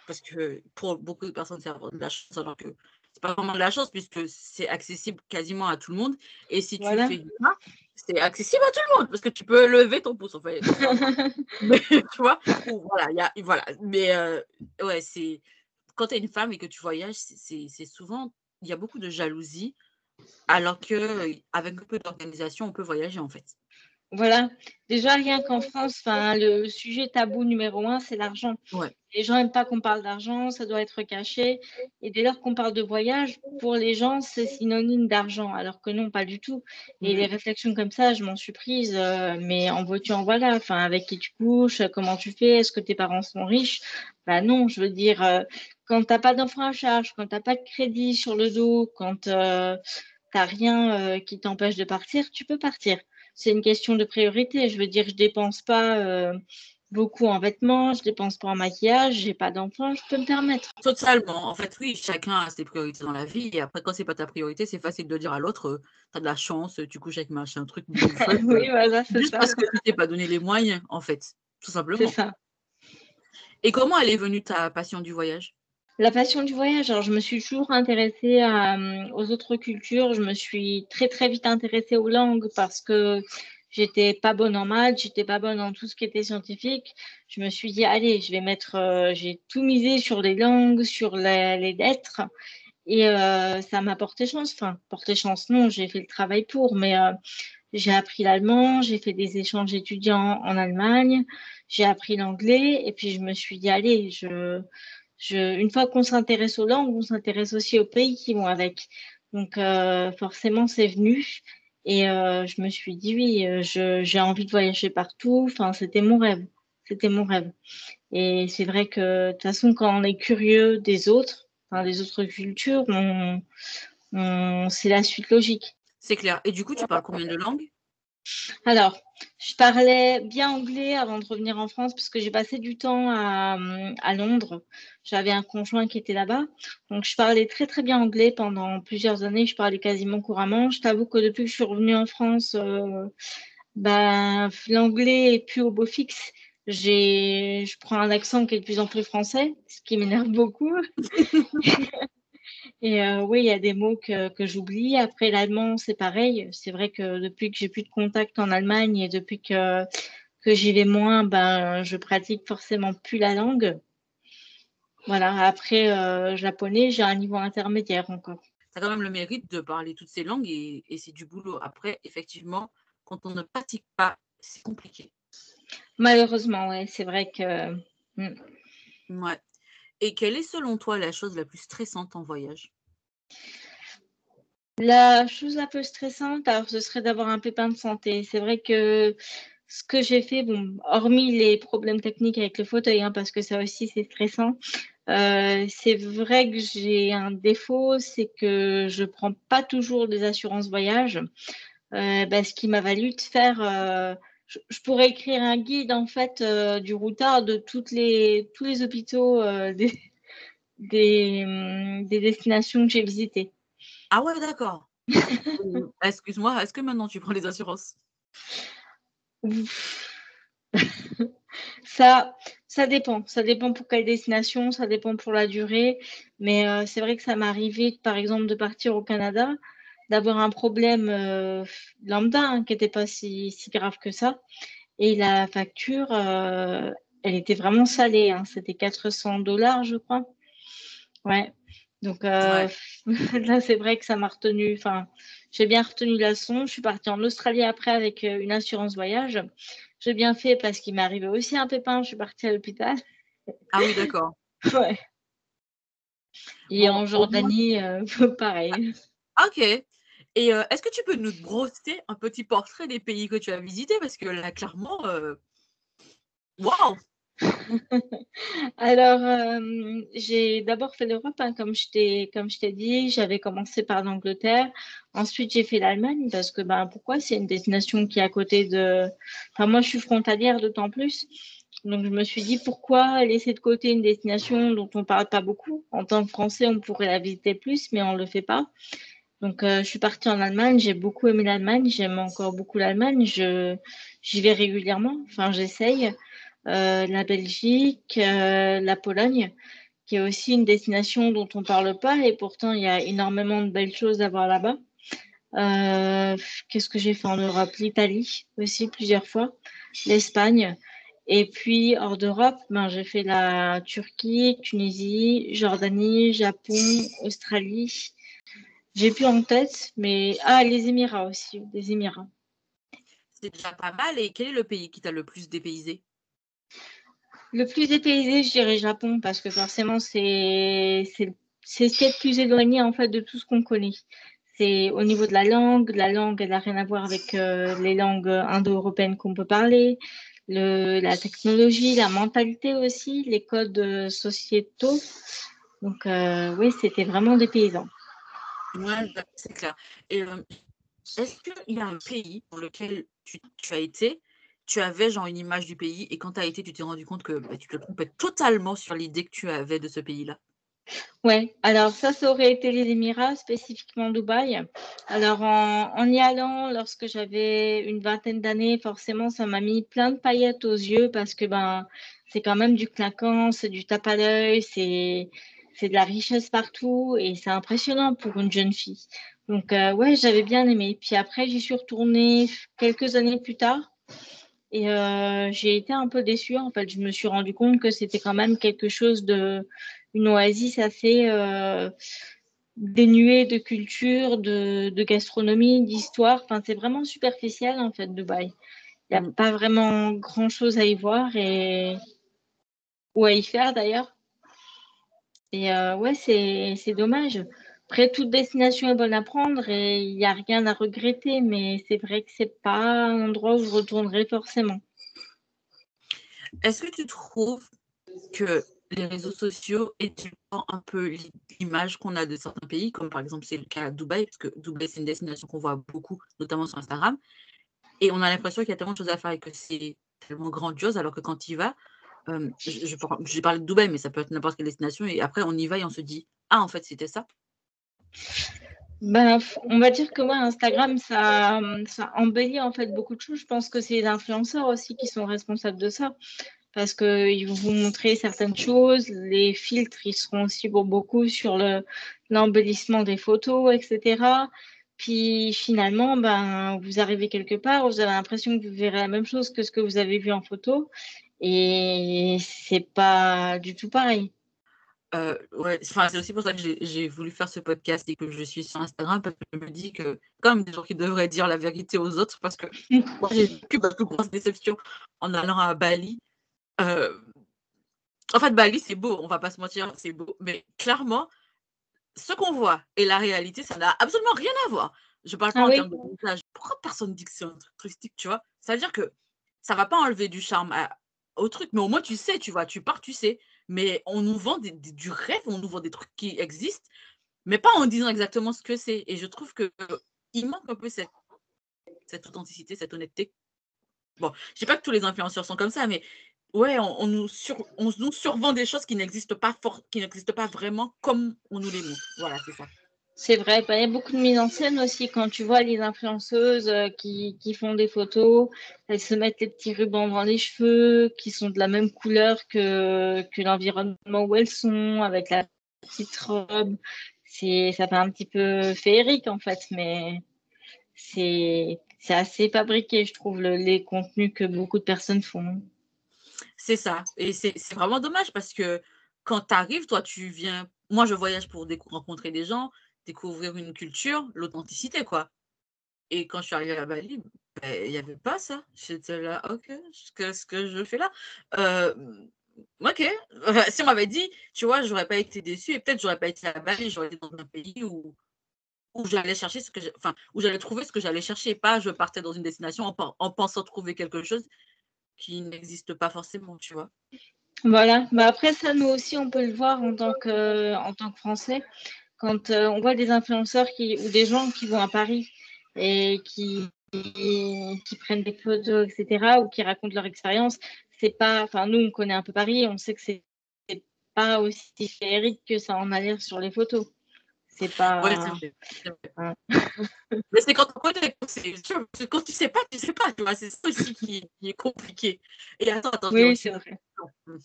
Parce que pour beaucoup de personnes, c'est de la chance, alors que c'est pas vraiment de la chance puisque c'est accessible quasiment à tout le monde. Et si tu fais ça, c'est accessible à tout le monde parce que tu peux lever ton pouce en fait. Mais, tu vois, voilà, y a, voilà. Mais euh, ouais, c'est quand tu es une femme et que tu voyages, c'est souvent, il y a beaucoup de jalousie, alors que avec un peu d'organisation, on peut voyager en fait. Voilà. Déjà, rien qu'en France, le sujet tabou numéro un, c'est l'argent. Les gens n'aiment pas qu'on parle d'argent, ça doit être caché. Et dès lors qu'on parle de voyage, pour les gens, c'est synonyme d'argent, alors que non, pas du tout. Et les réflexions comme ça, je m'en suis prise, euh, mais en veux-tu, en voilà. Enfin, avec qui tu couches, comment tu fais, est-ce que tes parents sont riches? Bah non, je veux dire, euh, quand tu n'as pas d'enfant à charge, quand tu n'as pas de crédit sur le dos, quand euh, tu n'as rien qui t'empêche de partir, tu peux partir c'est une question de priorité. Je veux dire, je dépense pas euh, beaucoup en vêtements, je dépense pas en maquillage, j'ai pas d'enfants, je peux me permettre. Totalement. En fait, oui, chacun a ses priorités dans la vie. Et après, quand c'est pas ta priorité, c'est facile de dire à l'autre, euh, tu as de la chance, tu couches avec machin, truc. oui, voilà, c'est Juste parce que tu t'es pas donné les moyens, en fait, tout simplement. C'est ça. Et comment elle est venue ta passion du voyage? La passion du voyage, alors je me suis toujours intéressée euh, aux autres cultures. Je me suis très très vite intéressée aux langues parce que j'étais pas bonne en maths, j'étais pas bonne en tout ce qui était scientifique. Je me suis dit allez, je vais mettre, euh, j'ai tout misé sur les langues, sur les, lettres. Et euh, ça m'a porté chance. Enfin, porté chance, non, j'ai fait le travail pour, mais j'ai appris l'allemand, j'ai fait des échanges étudiants en Allemagne, j'ai appris l'anglais, et puis je me suis dit, allez, je, une fois qu'on s'intéresse aux langues, on s'intéresse aussi aux pays qui vont avec. Donc, euh, forcément, c'est venu. Et euh, je me suis dit, oui, euh, j'ai envie de voyager partout. Enfin, c'était mon rêve. C'était mon rêve. Et c'est vrai que de toute façon, quand on est curieux des autres, des autres cultures, c'est la suite logique. C'est clair. Et du coup, tu parles combien de langues? Alors, je parlais bien anglais avant de revenir en France parce que j'ai passé du temps à, Londres. J'avais un conjoint qui était là-bas. Donc, je parlais très, très bien anglais pendant plusieurs années. Je parlais quasiment couramment. Je t'avoue que depuis que je suis revenue en France, euh, ben, l'anglais est plus au beau fixe. Je prends un accent qui est de plus en plus français, ce qui m'énerve beaucoup. Et euh, oui, il y a des mots que, que j'oublie. Après, l'allemand, c'est pareil. C'est vrai que depuis que j'ai plus de contact en Allemagne et depuis que, que j'y vais moins, ben, je pratique forcément plus la langue. Voilà. Après, euh, japonais, j'ai un niveau intermédiaire encore. Tu as quand même le mérite de parler toutes ces langues et, et c'est du boulot. Après, effectivement, quand on ne pratique pas, c'est compliqué. Malheureusement, oui, c'est vrai que. Hmm. Ouais. Et quelle est selon toi la chose la plus stressante en voyage? La chose la plus stressante, alors ce serait d'avoir un pépin de santé. C'est vrai que ce que j'ai fait, bon, hormis les problèmes techniques avec le fauteuil, hein, parce que ça aussi c'est stressant, euh, c'est vrai que j'ai un défaut, c'est que je prends pas toujours des assurances voyage, euh, bah, ce qui m'a valu de faire euh, je, pourrais écrire un guide en fait euh, du routard de toutes les, tous les hôpitaux euh, des, hum, des, destinations que j'ai visitées. Ah ouais, d'accord. Excuse-moi, est-ce que maintenant tu prends les assurances? Ça, ça dépend. Ça dépend pour quelle destination, ça dépend pour la durée. Mais euh, c'est vrai que ça m'est arrivé, par exemple, de partir au Canada d'avoir un problème euh, lambda hein, qui n'était pas si, si, grave que ça. Et la facture, euh, elle était vraiment salée. Hein. C'était 400 dollars, je crois. Ouais. Donc euh, là, c'est vrai que ça m'a retenu. Enfin, j'ai bien retenu la leçon. Je suis partie en Australie après avec une assurance voyage. J'ai bien fait parce qu'il m'est arrivé aussi un pépin. Je suis partie à l'hôpital. Ah oui, d'accord. ouais. Et en Jordanie, pareil. Ok. Et euh, est-ce que tu peux nous brosser un petit portrait des pays que tu as visités? Parce que là, clairement, euh, waouh Alors, euh, j'ai d'abord fait l'Europe, hein, comme je t'ai dit. J'avais commencé par l'Angleterre. Ensuite, j'ai fait l'Allemagne parce que, ben, pourquoi? C'est une destination qui est à côté de. Enfin, moi, je suis frontalière d'autant plus. Donc, je me suis dit, pourquoi laisser de côté une destination dont on ne parle pas beaucoup? En tant que Français, on pourrait la visiter plus, mais on ne le fait pas. Donc, euh, je suis partie en Allemagne. J'ai beaucoup aimé l'Allemagne. J'aime encore beaucoup l'Allemagne. j'y vais régulièrement. Enfin, j'essaye. Euh, la Belgique, euh, la Pologne, qui est aussi une destination dont on ne parle pas. Et pourtant, il y a énormément de belles choses à voir là-bas. Qu'est-ce que j'ai fait en Europe? L'Italie aussi, plusieurs fois. L'Espagne. Et puis, hors d'Europe, ben, j'ai fait la Turquie, Tunisie, Jordanie, Japon, Australie. J'ai plus en tête, mais ah, les Émirats aussi, les Émirats. C'est déjà pas mal. Et quel est le pays qui t'a le plus dépaysé? Le plus dépaysé, je dirais Japon, parce que forcément, c'est c'est ce qui est le plus éloigné en fait de tout ce qu'on connaît. C'est au niveau de la langue. La langue, elle n'a rien à voir avec euh, les langues indo-européennes qu'on peut parler. Le, la technologie, la mentalité aussi, les codes euh, sociétaux. Donc euh, oui, c'était vraiment des paysans. Ouais, bah, c'est clair. Et est-ce qu'il y a un pays dans lequel tu, as été, tu avais genre une image du pays et quand tu as été, tu t'es rendu compte que bah, tu te trompais totalement sur l'idée que tu avais de ce pays-là? Ouais, alors ça, ça aurait été les Émirats, spécifiquement Dubaï. Alors en, y allant, lorsque j'avais une vingtaine d'années, forcément, ça m'a mis plein de paillettes aux yeux parce que ben, c'est quand même du claquant, c'est du tape à l'œil, c'est c'est de la richesse partout et c'est impressionnant pour une jeune fille. Donc, euh, ouais, j'avais bien aimé. Puis après, j'y suis retournée quelques années plus tard et euh, j'ai été un peu déçue. En fait, je me suis rendu compte que c'était quand même quelque chose de, une oasis assez, euh, dénué de culture, de, de gastronomie, d'histoire. Enfin, c'est vraiment superficiel en fait, Dubaï. Il n'y a pas vraiment grand chose à y voir et ou à y faire d'ailleurs. Et euh, ouais, c'est dommage. Après, toute destination est bonne à prendre et il n'y a rien à regretter, mais c'est vrai que c'est pas un endroit où je retournerai forcément. Est-ce que tu trouves que les réseaux sociaux étudient un peu l'image qu'on a de certains pays, comme par exemple c'est le cas à Dubaï, parce que Dubaï c'est une destination qu'on voit beaucoup, notamment sur Instagram, et on a l'impression qu'il y a tellement de choses à faire et que c'est tellement grandiose, alors que quand tu y vas, euh, je, parle de Dubaï, mais ça peut être n'importe quelle destination, et après on y va et on se dit, ah en fait c'était ça. Ben, on va dire que moi, Instagram, ça, ça embellit en fait beaucoup de choses. Je pense que c'est les influenceurs aussi qui sont responsables de ça parce qu'ils vont vous montrer certaines choses. Les filtres, ils seront aussi pour beaucoup sur l'embellissement des photos, etc. Puis finalement, ben, vous arrivez quelque part, vous avez l'impression que vous verrez la même chose que ce que vous avez vu en photo. Et c'est pas du tout pareil. Euh, ouais, c'est aussi pour ça que j'ai voulu faire ce podcast et que je suis sur Instagram parce que je me dis que, comme des gens qui devraient dire la vérité aux autres, parce que moi j'ai vécu ma plus grosse déception en allant à Bali. Euh, en fait, Bali, c'est beau, on va pas se mentir, c'est beau. Mais clairement, ce qu'on voit et la réalité, ça n'a absolument rien à voir. Je parle pas ah en termes de montage. Pourquoi personne dit que c'est un truc touristique, tu vois? C'est-à-dire que ça va pas enlever du charme au truc, mais au moins tu sais, tu vois, tu pars, tu sais. Mais on nous vend du rêve, on nous vend des trucs qui existent, mais pas en disant exactement ce que c'est. Et je trouve que il manque un peu cette, cette authenticité, cette honnêteté. Bon, je sais pas que tous les influenceurs sont comme ça, mais ouais, on, nous, sur, on nous survend des choses qui n'existent pas, qui n'existent pas vraiment comme on nous les montre. Voilà, c'est ça. C'est vrai, il y a beaucoup de mise en scène aussi quand tu vois les influenceuses euh, qui, qui, font des photos, elles se mettent les petits rubans dans les cheveux qui sont de la même couleur que, que l'environnement où elles sont, avec la petite robe. C'est, ça fait un petit peu féerique en fait, mais c'est, c'est assez fabriqué, je trouve, les contenus que beaucoup de personnes font. C'est ça. Et c'est vraiment dommage parce que quand tu arrives, toi, tu viens. Moi, je voyage pour rencontrer des gens, découvrir une culture, l'authenticité, quoi. Et quand je suis arrivée à Bali, ben, il n'y avait pas ça. J'étais là, ok, qu'est-ce que je fais là euh, Ok. si on m'avait dit, tu vois, j'aurais pas été déçue et peut-être j'aurais pas été à Bali, j'aurais été dans un pays où, où j'allais chercher ce que enfin, où j'allais trouver ce que j'allais chercher. Pas je partais dans une destination en, en pensant trouver quelque chose qui n'existe pas forcément, tu vois. Voilà. Bah après, ça, nous aussi, on peut le voir en tant que, en tant que Français. Quand euh, on voit des influenceurs qui, ou des gens qui vont à Paris et qui, qui, prennent des photos, etc., ou qui racontent leur expérience, c'est pas. Enfin, nous, on connaît un peu Paris, on sait que c'est pas aussi féerique que ça en a l'air sur les photos. C'est pas. Mais c'est quand on connaît. Quand tu sais pas, tu sais pas. Tu vois, c'est ça aussi qui, est compliqué. Et attends, attends. Oui, c'est vrai.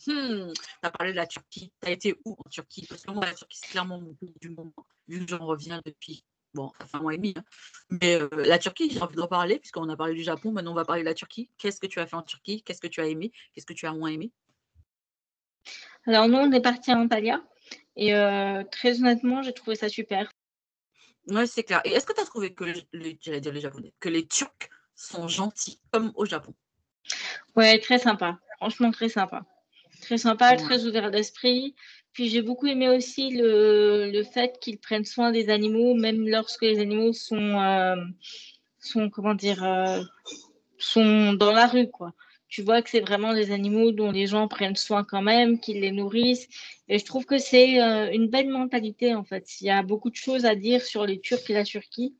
Hmm, tu as parlé de la Turquie. Tu as été où en Turquie? Parce que moi, la Turquie, c'est clairement mon pays du moment, vu que j'en reviens depuis. Bon, fait un mois et demi. Hein. Mais euh, la Turquie, j'ai envie d'en parler, puisqu'on a parlé du Japon. Maintenant, on va parler de la Turquie. Qu'est-ce que tu as fait en Turquie? Qu'est-ce que tu as aimé? Qu'est-ce que tu as moins aimé? Alors, nous, on est parti à Antalya. Et euh, très honnêtement, j'ai trouvé ça super. Oui, c'est clair. Et est-ce que tu as trouvé que les, dire les Japonais, que les Turcs sont gentils comme au Japon? Ouais, très sympa. Franchement, très sympa. Très sympa, très ouvert d'esprit. Puis j'ai beaucoup aimé aussi le, le fait qu'ils prennent soin des animaux, même lorsque les animaux sont, euh, sont comment dire, euh, sont dans la rue, quoi tu vois que c'est vraiment des animaux dont les gens prennent soin quand même, qu'ils les nourrissent. Et je trouve que c'est euh, une belle mentalité, en fait. Il y a beaucoup de choses à dire sur les Turcs et la Turquie.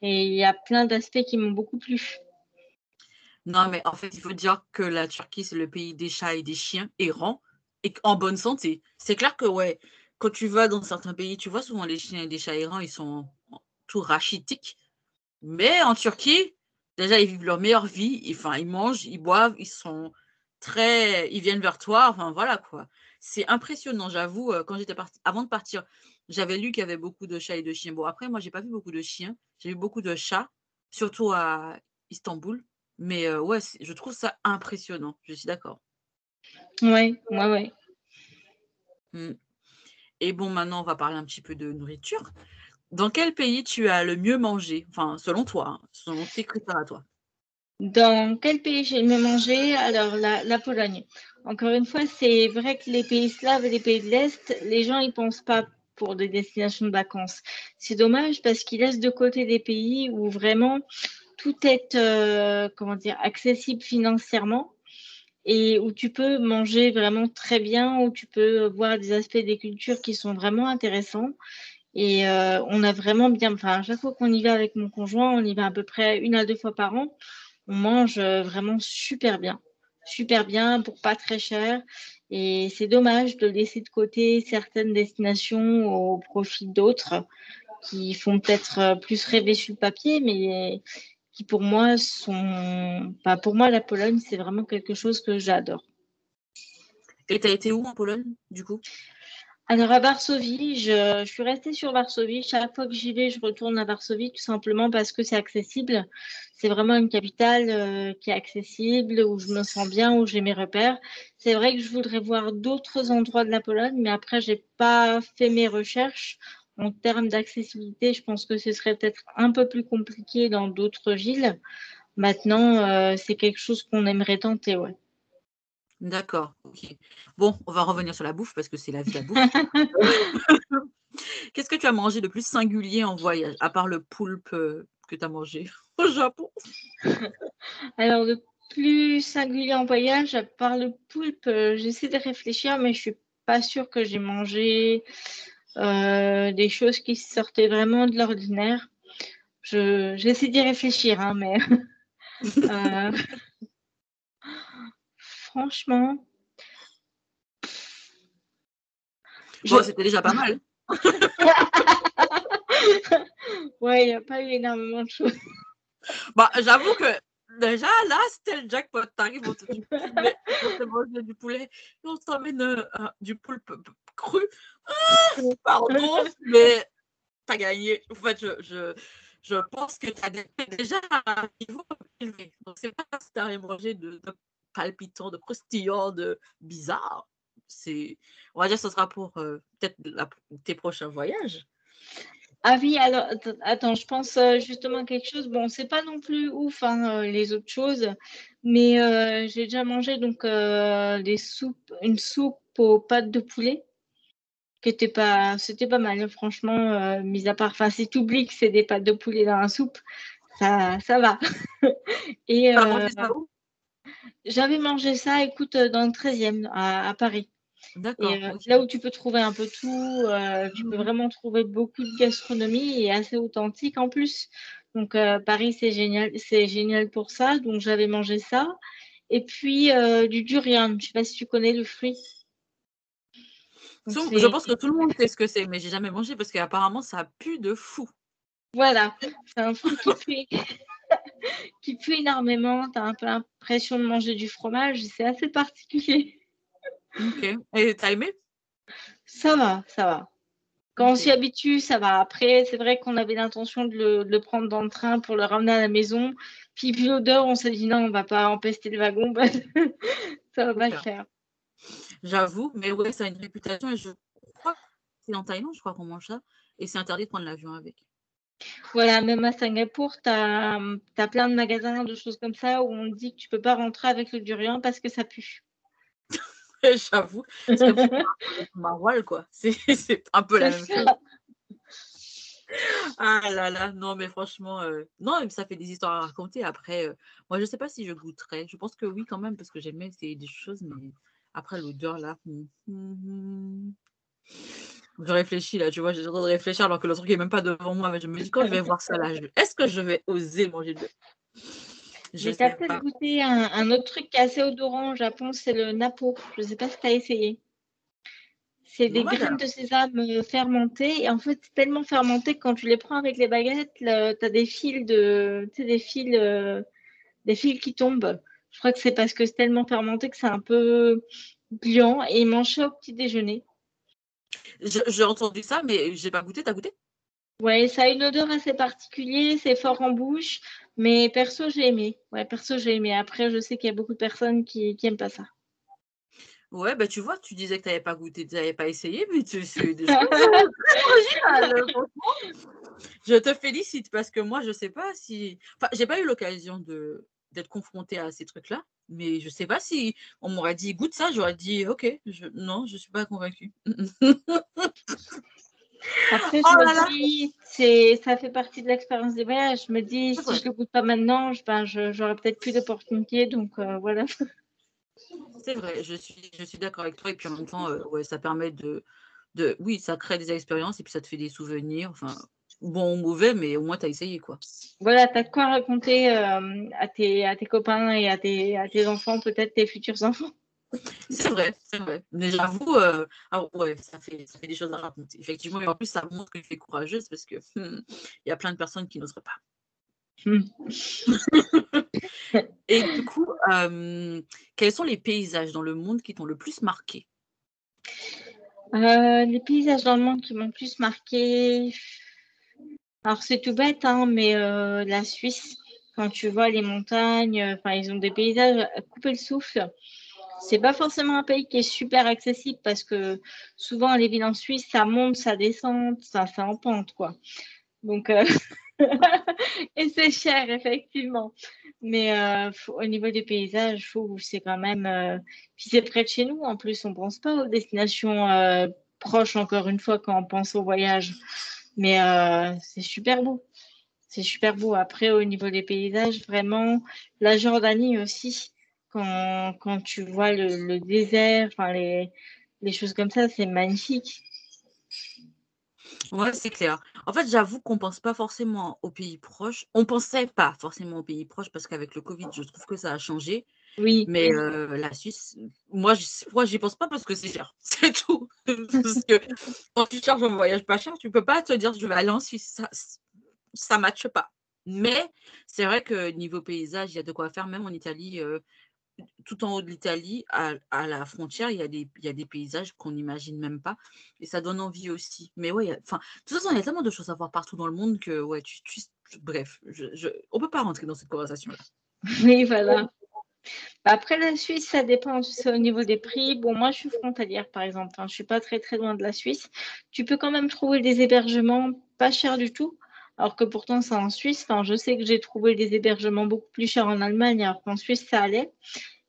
Et il y a plein d'aspects qui m'ont beaucoup plu. Non, mais en fait, il faut dire que la Turquie, c'est le pays des chats et des chiens errants et en bonne santé. C'est clair que, ouais, quand tu vas dans certains pays, tu vois souvent les chiens et des chats errants, ils sont tout rachitiques. Mais en Turquie, déjà, ils vivent leur meilleure vie. Enfin, ils mangent, ils boivent, ils sont très. Ils viennent vers toi. Enfin, voilà, quoi. C'est impressionnant, j'avoue. Euh, quand j'étais avant de partir, j'avais lu qu'il y avait beaucoup de chats et de chiens. Bon, après, moi, j'ai pas vu beaucoup de chiens. J'ai vu beaucoup de chats, surtout à Istanbul. Mais euh, ouais, je trouve ça impressionnant. Je suis d'accord. Ouais, ouais, ouais. Mmh. Et bon, maintenant, on va parler un petit peu de nourriture. dans quel pays tu as le mieux mangé? Enfin, selon toi, hein, selon tes critères à toi. Dans quel pays j'ai le mieux mangé? Alors, la, la, Pologne. Encore une fois, c'est vrai que les pays slaves et les pays de l'Est, les gens ils pensent pas pour des destinations de vacances. C'est dommage parce qu'ils laissent de côté des pays où vraiment tout est euh, accessible financièrement et où tu peux manger vraiment très bien, où tu peux voir des aspects des cultures qui sont vraiment intéressants. Et euh, on a vraiment bien, enfin, à chaque fois qu'on y va avec mon conjoint, on y va à peu près une à deux fois par an. On mange euh, vraiment super bien, super bien pour pas très cher. Et c'est dommage de laisser de côté certaines destinations au profit d'autres qui font peut-être plus rêver sur le papier, mais qui pour moi sont. Enfin, pour moi, la Pologne, c'est vraiment quelque chose que j'adore. Et tu as été où en Pologne, du coup? Alors à Varsovie, je, je, suis restée sur Varsovie. Chaque fois que j'y vais, je retourne à Varsovie tout simplement parce que c'est accessible. C'est vraiment une capitale euh, qui est accessible, où je me sens bien, où j'ai mes repères. C'est vrai que je voudrais voir d'autres endroits de la Pologne, mais après, j'ai pas fait mes recherches. En termes d'accessibilité, je pense que ce serait peut-être un peu plus compliqué dans d'autres villes. Maintenant, euh, c'est quelque chose qu'on aimerait tenter, ouais. D'accord, ok. Bon, on va revenir sur la bouffe parce que c'est la vie la bouffe. Qu'est-ce que tu as mangé de plus singulier en voyage, à part le poulpe euh, que tu as mangé au Japon? Alors, le plus singulier en voyage, à part le poulpe, euh, j'essaie de réfléchir, mais je suis pas sûre que j'ai mangé euh, des choses qui sortaient vraiment de l'ordinaire. J'essaie d'y réfléchir, hein, mais franchement. Bon, c'était déjà pas mal. ouais, il n'y a pas eu énormément de choses. Bah, j'avoue que déjà, là, c'était le jackpot. T'arrives, on te manger du poulet, on t'emmène euh, du poulpe cru. Pardon, mais t'as gagné. En fait, je, je, je pense que t'as déjà un niveau élevé. Donc, c'est pas si t'as mangé de, de palpitant, de croustillant, de bizarre. C'est, on va dire, ce sera pour euh, peut-être tes prochains voyages. Ah oui, alors attends, je pense euh, justement à quelque chose. Bon, c'est pas non plus ouf hein, euh, les autres choses, mais j'ai déjà mangé donc des soupes, une soupe aux pâtes de poulet qui était pas, c'était pas mal, franchement, mis à part, enfin si tu oublies que c'est des pâtes de poulet dans la soupe, ça, ça va. Et j'avais mangé ça, écoute, euh, dans le 13e à, Paris. D'accord. Euh, là où tu peux trouver un peu tout, euh, tu peux vraiment trouver beaucoup de gastronomie et assez authentique en plus. Donc Paris, c'est génial, c'est génial pour ça. Donc j'avais mangé ça. Et puis du durian. Je ne sais pas si tu connais le fruit. Je pense que tout le monde sait ce que c'est, mais j'ai jamais mangé parce qu'apparemment ça pue de fou. Voilà, c'est un fruit qui pue. qui pue énormément. Tu as un peu l'impression de manger du fromage. C'est assez particulier. Ok. Et t'as aimé? Ça va, ça va. Quand on s'y habitue, ça va. Après, c'est vrai qu'on avait l'intention de, le, prendre dans le train pour le ramener à la maison. Puis, vu l'odeur, on s'est dit non, on va pas empester le wagon. ça va pas le faire. J'avoue, mais ouais, ça a une réputation. Et je crois c'est en Thaïlande, je crois qu'on mange ça. Et c'est interdit de prendre l'avion avec. Voilà, même à Singapour, tu as, plein de magasins, de choses comme ça, où on dit que tu peux pas rentrer avec le durian parce que ça pue. J'avoue, c'est maroilles, quoi. C'est un peu la même chose. Ah là là, non, mais franchement, euh, non, ça fait des histoires à raconter. Après, euh, moi, je sais pas si je goûterais. Je pense que oui, quand même, parce que j'aimais essayer des choses, mais après, l'odeur, là. Hum, hum, hum. Je réfléchis là, tu vois, j'ai le de réfléchir alors que le truc est même pas devant moi. Mais je me dis, quand je vais voir ça là, est-ce que je vais oser manger de. J'ai peut-être goûté un, autre truc qui est assez odorant au Japon, c'est le napo. Je ne sais pas si tu as essayé. C'est des graines de sésame euh, fermentées. Et en fait, c'est tellement fermenté que quand tu les prends avec les baguettes, tu as des fils de. Tu sais, des fils, euh, des fils qui tombent. Je crois que c'est parce que c'est tellement fermenté que c'est un peu gluant. Et ça au petit déjeuner. J'ai entendu ça, mais j'ai pas goûté. T'as goûté? Ouais, ça a une odeur assez particulière, c'est fort en bouche, mais perso, j'ai aimé. Ouais, perso, j'ai aimé. Après, je sais qu'il y a beaucoup de personnes qui, qui aiment pas ça. Ouais, bah tu vois, tu disais que tu n'avais pas goûté, tu n'avais pas essayé, mais tu c'est des choses originales, je te félicite parce que moi, je sais pas si. Enfin, j'ai pas eu l'occasion de d'être confrontée à ces trucs-là, mais je sais pas si on m'aurait dit goûte ça, j'aurais dit ok, je... non, je suis pas convaincue. Après, je oh me dis, c'est, ça fait partie de l'expérience des voyages. Je me dis, si je ne le goûte pas maintenant, je, ben, j'aurais peut-être plus d'opportunités. Donc, euh, voilà. C'est vrai, je suis, je suis d'accord avec toi. Et puis en même temps, euh, ouais, ça permet de, de. Oui, ça crée des expériences et puis ça te fait des souvenirs. Enfin, bon ou mauvais, mais au moins, tu as essayé. quoi. Voilà, tu as de quoi raconter euh, à, tes, à tes copains et à tes, à tes enfants, peut-être tes futurs enfants. C'est vrai, c'est vrai. Mais j'avoue, euh, ah ouais, ça fait, ça fait des choses à raconter. Effectivement, et en plus, ça montre que tu es courageuse parce que hmm, il y a plein de personnes qui n'oseraient pas. Hmm. et du coup, euh, quels sont les paysages dans le monde qui t'ont le plus marqué? Euh, Les paysages dans le monde qui m'ont le plus marqué. Alors, c'est tout bête, hein, mais la Suisse, quand tu vois les montagnes, ils ont des paysages à couper le souffle. C'est pas forcément un pays qui est super accessible parce que souvent les villes en Suisse, ça monte, ça descend, ça fait en pente, quoi. Donc, euh, et c'est cher, effectivement. Mais euh, au niveau des paysages, c'est quand même. Euh, puis c'est près de chez nous, en plus, on pense pas aux destinations proches, encore une fois, quand on pense au voyage. Mais c'est super beau. C'est super beau. Après, au niveau des paysages, vraiment, la Jordanie aussi quand, tu vois le, désert, enfin les, choses comme ça, c'est magnifique. Ouais, c'est clair. En fait, j'avoue qu'on pense pas forcément aux pays proches. On pensait pas forcément aux pays proches parce qu'avec le Covid, je trouve que ça a changé. Oui. Mais euh, la Suisse, moi, moi, j'y pense pas parce que c'est cher. C'est tout. parce que quand tu cherches un voyage pas cher, tu peux pas te dire je vais aller en Suisse. Ça, ça matche pas. Mais c'est vrai que niveau paysage, il y a de quoi faire. Même en Italie, euh, tout en haut de l'Italie, à, la frontière, il y a des, il y a des paysages qu'on n'imagine même pas. Et ça donne envie aussi. Mais ouais, enfin, de toute façon, il y a tellement de choses à voir partout dans le monde que, ouais, tu, bref, je, on ne peut pas rentrer dans cette conversation-là. Oui, voilà. Bah, après, la Suisse, ça dépend au niveau des prix. Bon, moi, je suis frontalière, par exemple. je ne suis pas très, très loin de la Suisse. Tu peux quand même trouver des hébergements pas chers du tout alors que pourtant c'est en Suisse. Enfin, je sais que j'ai trouvé des hébergements beaucoup plus chers en Allemagne, alors qu'en Suisse ça allait.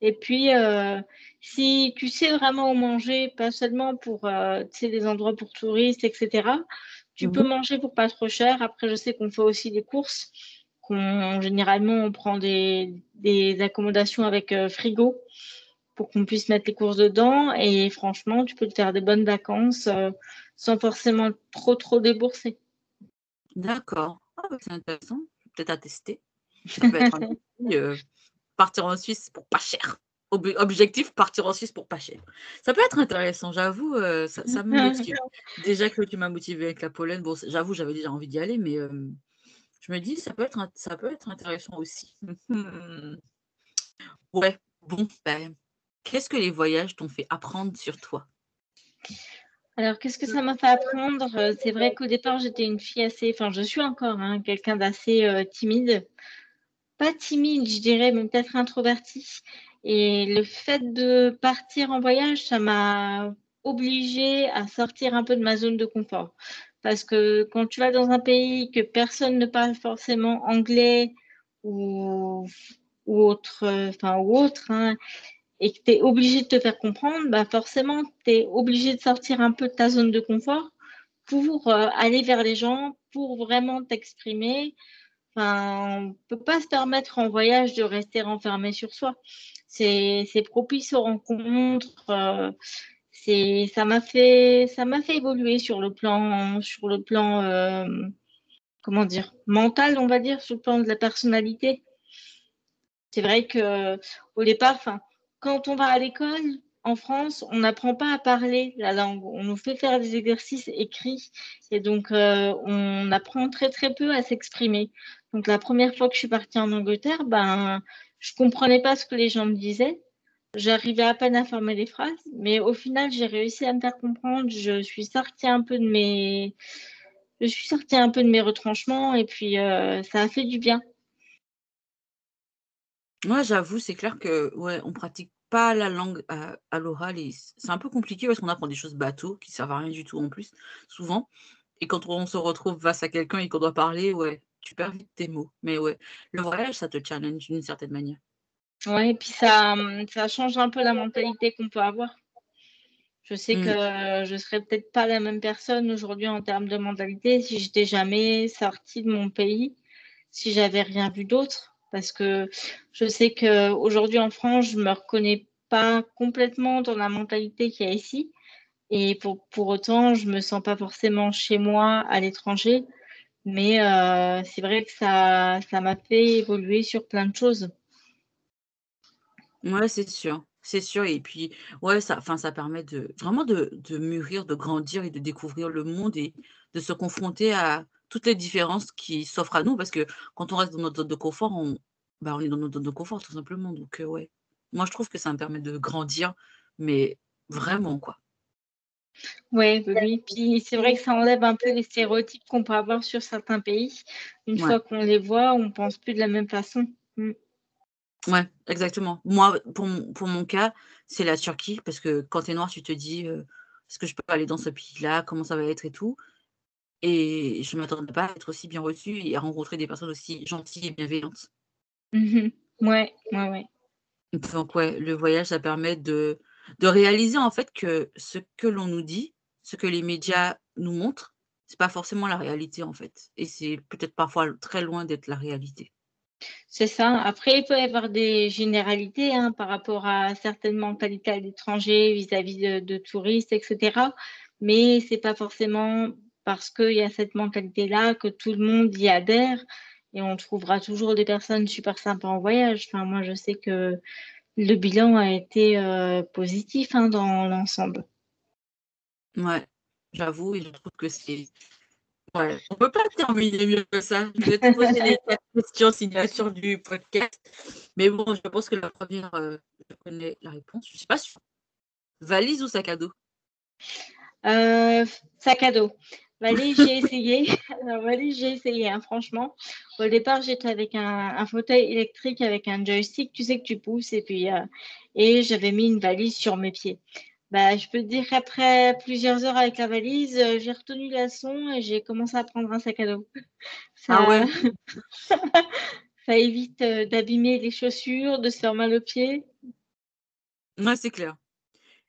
Et puis, euh, si tu sais vraiment où manger, pas seulement pour euh, des endroits pour touristes, etc., tu peux mhm. manger pour pas trop cher. Après, je sais qu'on fait aussi des courses. Qu'on, généralement, on prend des, des accommodations avec euh, frigo pour qu'on puisse mettre les courses dedans. Et franchement, tu peux te faire des bonnes vacances euh, sans forcément trop, trop débourser. D'accord. Ah, bah, c'est intéressant. Peut-être à tester. Euh, partir en Suisse pour pas cher. objectif, partir en Suisse pour pas cher. Ça peut être intéressant, j'avoue. Ça, me motive. Déjà que tu m'as motivé avec la Pologne, bon, j'avoue, j'avais déjà envie d'y aller, mais je me dis, ça peut être, ça peut être intéressant aussi. ouais, bon, ben, qu'est-ce que les voyages t'ont fait apprendre sur toi? Alors, qu'est-ce que ça m'a fait apprendre? Euh, C'est vrai qu'au départ, j'étais une fille assez, enfin, je suis encore hein, quelqu'un d'assez euh, timide. Pas timide, je dirais, mais peut-être introvertie. Et le fait de partir en voyage, ça m'a obligée à sortir un peu de ma zone de confort. Parce que quand tu vas dans un pays que personne ne parle forcément anglais ou, ou autre, enfin, ou autre, hein, et que tu es obligé de te faire comprendre, bah forcément, tu es obligé de sortir un peu de ta zone de confort pour euh, aller vers les gens, pour vraiment t'exprimer. Enfin, on ne peut pas se permettre en voyage de rester enfermé sur soi. C'est propice aux rencontres. Euh, ça m'a fait, évoluer sur le plan, euh, mental, on va dire, sur le plan de la personnalité. C'est vrai que au départ, quand on va à l'école, en France, on n'apprend pas à parler la langue. On nous fait faire des exercices écrits et donc euh, on apprend très très peu à s'exprimer. Donc la première fois que je suis partie en Angleterre, ben je comprenais pas ce que les gens me disaient. J'arrivais à peine à former des phrases, mais au final j'ai réussi à me faire comprendre. Je suis sortie un peu de mes, je suis sortie un peu de mes retranchements et puis euh, ça a fait du bien. Moi, j'avoue, c'est clair que ouais, on pratique pas la langue à, l'oral et c'est un peu compliqué parce qu'on apprend des choses bateaux qui servent à rien du tout en plus, souvent. Et quand on se retrouve face à quelqu'un et qu'on doit parler, ouais, tu perds vite tes mots. Mais ouais, le voyage, ça te challenge d'une certaine manière. Ouais, et puis ça, ça change un peu la mentalité qu'on peut avoir. Je sais Mmh. que je serais peut-être pas la même personne aujourd'hui en termes de mentalité si j'étais jamais sortie de mon pays, si j'avais rien vu d'autre. Parce que je sais qu'aujourd'hui en France, je me reconnais pas complètement dans la mentalité qu'il y a ici. Et pour, pour autant, je me sens pas forcément chez moi à l'étranger. Mais euh, c'est vrai que ça, ça m'a fait évoluer sur plein de choses. Ouais, c'est sûr, c'est sûr et puis, ouais, ça enfin, ça permet de vraiment de de mûrir, de grandir et de découvrir le monde et de se confronter à toutes les différences qui s'offrent à nous parce que quand on reste dans notre zone de confort, on bah, on est dans notre zone de confort tout simplement donc heu, ouais. Moi, je trouve que ça me permet de grandir, mais vraiment, quoi. Ouais, oui, oui, puis c'est vrai que ça enlève un peu les stéréotypes qu'on peut avoir sur certains pays. Une Ouais. fois qu'on les voit, on pense plus de la même façon. Mmh. Ouais, exactement. Moi, pour mon pour mon cas, c'est la Turquie parce que quand tu es noir, tu te dis, heu: «Est-ce que je peux aller dans ce pays-là? Comment ça va être et tout?» et je m'attendais pas à être aussi bien reçue et à rencontrer des personnes aussi gentilles et bienveillantes. Mmh mh. Ouais, ouais, ouais. Donc ouais, le voyage, ça permet de de réaliser en fait que ce que l'on nous dit, ce que les médias nous montrent, c'est pas forcément la réalité en fait et c'est peut-être parfois très loin d'être la réalité. C'est ça. Après, il peut y avoir des généralités, hein, par rapport à certaines mentalités à l'étranger vis-à-vis de touristes et cetera, mais c'est pas forcément parce qu'il y a cette mentalité-là que tout le monde y adhère et on trouvera toujours des personnes super sympas en voyage. Enfin, moi, je sais que le bilan a été, heu, positif, hein, dans l'ensemble. Ouais, j'avoue et je trouve que c'est ouais, on peut pas terminer mieux que ça. Je vais te poser les 4 questions signature du podcast, mais bon, je pense que la 1re, heu, je connais la réponse, je suis pas sûre. Valise ou sac à dos? Heu, sac à dos. Valise, j'ai essayé. Alors valise, j'ai essayé, hein, franchement. Au départ, j'étais avec un un fauteuil électrique avec un joystick, tu sais, que tu pousses et puis, heu et j'avais mis une valise sur mes pieds. Bah, je peux te dire qu'après plusieurs heures avec la valise, heu, j'ai retenu la leçon et j'ai commencé à prendre un sac à dos. Ah Ça ouais? ça évite, heu, d'abîmer les chaussures, de se faire mal aux pieds. Ouais, c'est clair.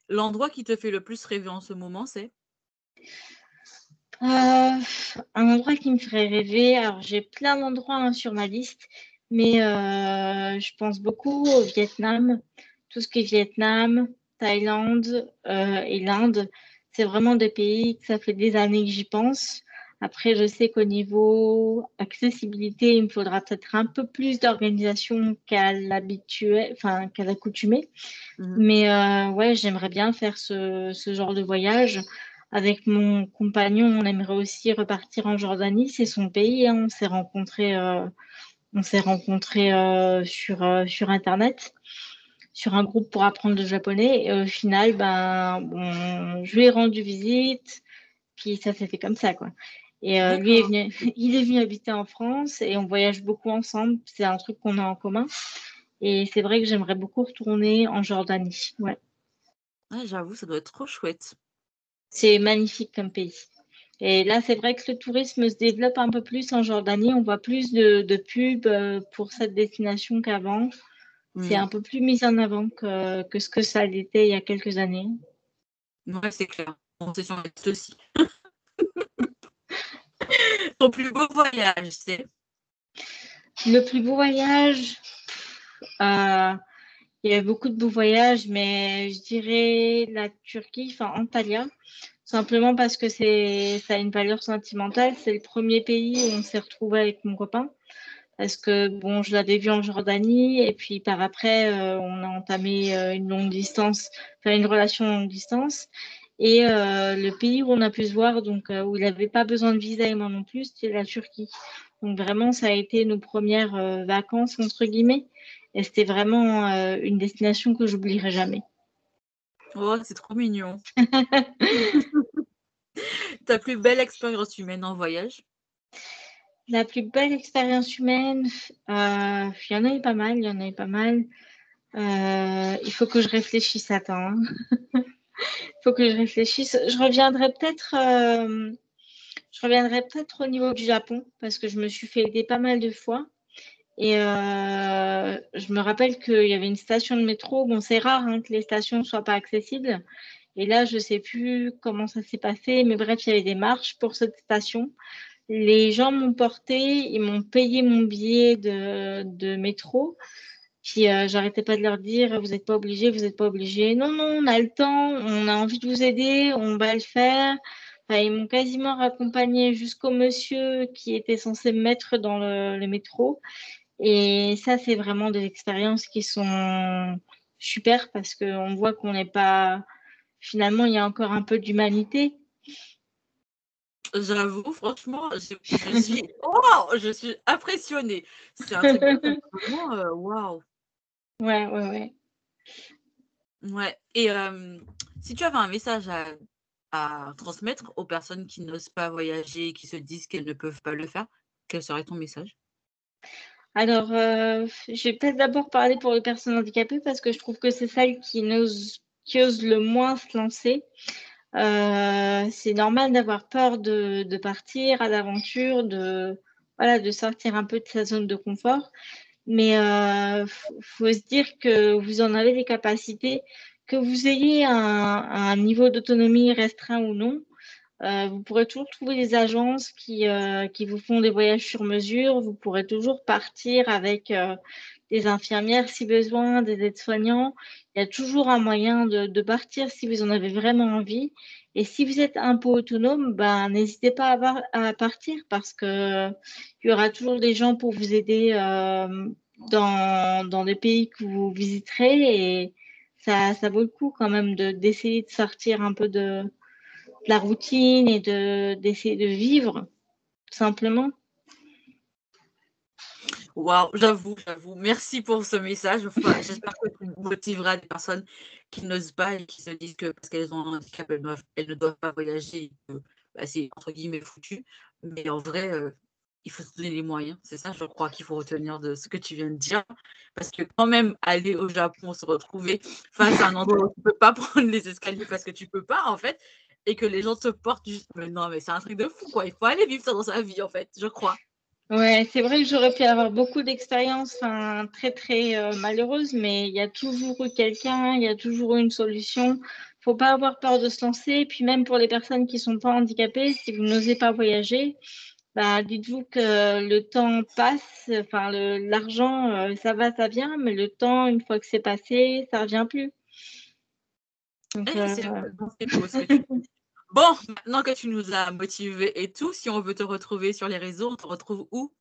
L'endroit qui te fait le plus rêver en ce moment, c'est? Heu, un endroit qui me ferait rêver, alors j'ai plein d'endroits, hein, sur ma liste, mais je pense beaucoup au Vietnam. Tout ce qui est Vietnam, Thaïlande, heu et l'Inde, c'est vraiment des pays que ça fait des années que j'y pense. Après, je sais qu'au niveau accessibilité, il me faudra peut-être un peu plus d'organisation qu'à l'habituel enfin, qu'à l'accoutumée. Mmh mh. Mais heu, ouais, j'aimerais bien faire ce ce genre de voyage. Avec mon compagnon, on aimerait aussi repartir en Jordanie, c'est son pays, hein. On s'est rencontrés, heu, on s'est rencontrés, sur, heu, sur internet, sur un groupe pour apprendre le japonais et au final, ben, je lui ai rendu visite, puis ça s'est fait comme ça, quoi et heu, lui est venu il est venu habiter en France et on voyage beaucoup ensemble. C'est un truc qu'on a en commun et c'est vrai que j'aimerais beaucoup retourner en Jordanie, ouais. Ouais, j'avoue, ça doit être trop chouette. C'est magnifique comme pays et là, c'est vrai que le tourisme se développe un peu plus en Jordanie. On voit plus de de pubs, heu, pour cette destination qu'avant. C'est Mmh. un peu plus mis en avant que que ce que ça l'était il y a quelques années. Ouais, c'est clair. Sur ma liste aussi. Ton plus beau voyage, c'est? Le plus beau voyage, heu, il y a beaucoup de beaux voyages, mais je dirais la Turquie, enfin Antalya, simplement parce que ça a une valeur sentimentale. C'est le 1er pays où on s'est retrouvés avec mon copain parce que bon, je l'avais vu en Jordanie et puis par après, heu, on a entamé, heu, une longue distance, enfin une relation longue distance et heu, le pays où on a pu se voir donc où il avait pas besoin de visa et moi non plus, c'était la Turquie. Donc vraiment, ça a été nos 1res, heu, «vacances» entre guillemets et c'était vraiment, une destination que j'oublierai jamais. Oh, c'est trop mignon. Ta plus belle expérience humaine en voyage? La plus belle expérience humaine, heu, il y en a eu pas mal, il y en a eu pas mal. Heu, il faut que je réfléchisse, attends, hein. Il faut que je réfléchisse. Je reviendrai peut-être, hem, Je reviendrai peut-être au niveau du Japon parce que je me suis fait aider pas mal de fois. Et euh, je me rappelle qu'il y avait une station de métro. Bon, c'est rare hein, que les stations ne soient pas accessibles. Et là, je ne sais plus comment ça s'est passé, mais bref, il y avait des marches pour cette station. Les gens m'ont porté, ils m'ont payé mon billet de, métro. Puis euh, j'arrêtais pas de leur dire, vous n'êtes pas obligé, vous n'êtes pas obligé. Non, non, on a le temps, on a envie de vous aider, on va le faire. Ils m'ont quasiment raccompagné jusqu'au monsieur qui était censé me mettre dans le, le métro. Et ça, c'est vraiment des expériences qui sont super parce qu'on voit qu'on n'est pas. Finalement, il y a encore un peu d'humanité. J'avoue, franchement, je, je suis, je suis impressionnée. C'est un truc vraiment, euh, wow. Ouais, ouais, ouais. Ouais. Et euh, si tu avais un message à, à transmettre aux personnes qui n'osent pas voyager, qui se disent qu'elles ne peuvent pas le faire, quel serait ton message? Alors, euh, je vais peut-être d'abord parler pour les personnes handicapées parce que je trouve que c'est celles qui, qui osent le moins se lancer. Euh, c'est normal d'avoir peur de, partir à l'aventure, de, voilà, de sortir un peu de sa zone de confort. Mais il euh, faut se dire que vous en avez les capacités, que vous ayez un niveau d'autonomie restreint ou non. Euh, vous pourrez toujours trouver des agences qui, euh, qui vous font des voyages sur mesure. Vous pourrez toujours partir avec euh, des infirmières si besoin, des aides-soignants. Il y a toujours un moyen de, de, partir si vous en avez vraiment envie. Et si vous êtes un peu autonome, ben, n'hésitez pas à, à, partir parce que il y aura toujours des gens pour vous aider dans, dans les pays que vous visiterez. Et ça, ça vaut le coup quand même d'essayer de, de sortir un peu de, de la routine et d'essayer de, vivre, tout simplement. Waouh, j'avoue, j'avoue. Merci pour ce message. J'espère que tu motiveras des personnes qui n'osent pas et qui se disent que parce qu'elles ont un handicap, elles, ne doivent pas voyager. Bah, c'est entre guillemets foutu. Mais en vrai, euh, il faut se donner les moyens. C'est ça, je crois, qu'il faut retenir de ce que tu viens de dire. Parce que quand même, aller au Japon, se retrouver face à un endroit où tu ne peux pas prendre les escaliers parce que tu ne peux pas, en fait, et que les gens te portent juste. Non, mais c'est un truc de fou, quoi. Il faut aller vivre ça dans sa vie, en fait, je crois. Ouais, c'est vrai que j'aurais pu avoir beaucoup d'expériences très, très euh, malheureuses, mais il y a toujours eu quelqu'un, il y a toujours eu une solution. Il faut pas avoir peur de se lancer. Puis même pour les personnes qui sont pas handicapées, si vous n'osez pas voyager, bah, dites-vous que le temps passe, enfin l'argent, euh, ça va, ça vient, mais le temps, une fois que c'est passé, ça revient plus. Donc, bon, maintenant que tu nous as motivés et tout, si on veut te retrouver sur les réseaux, on te retrouve où?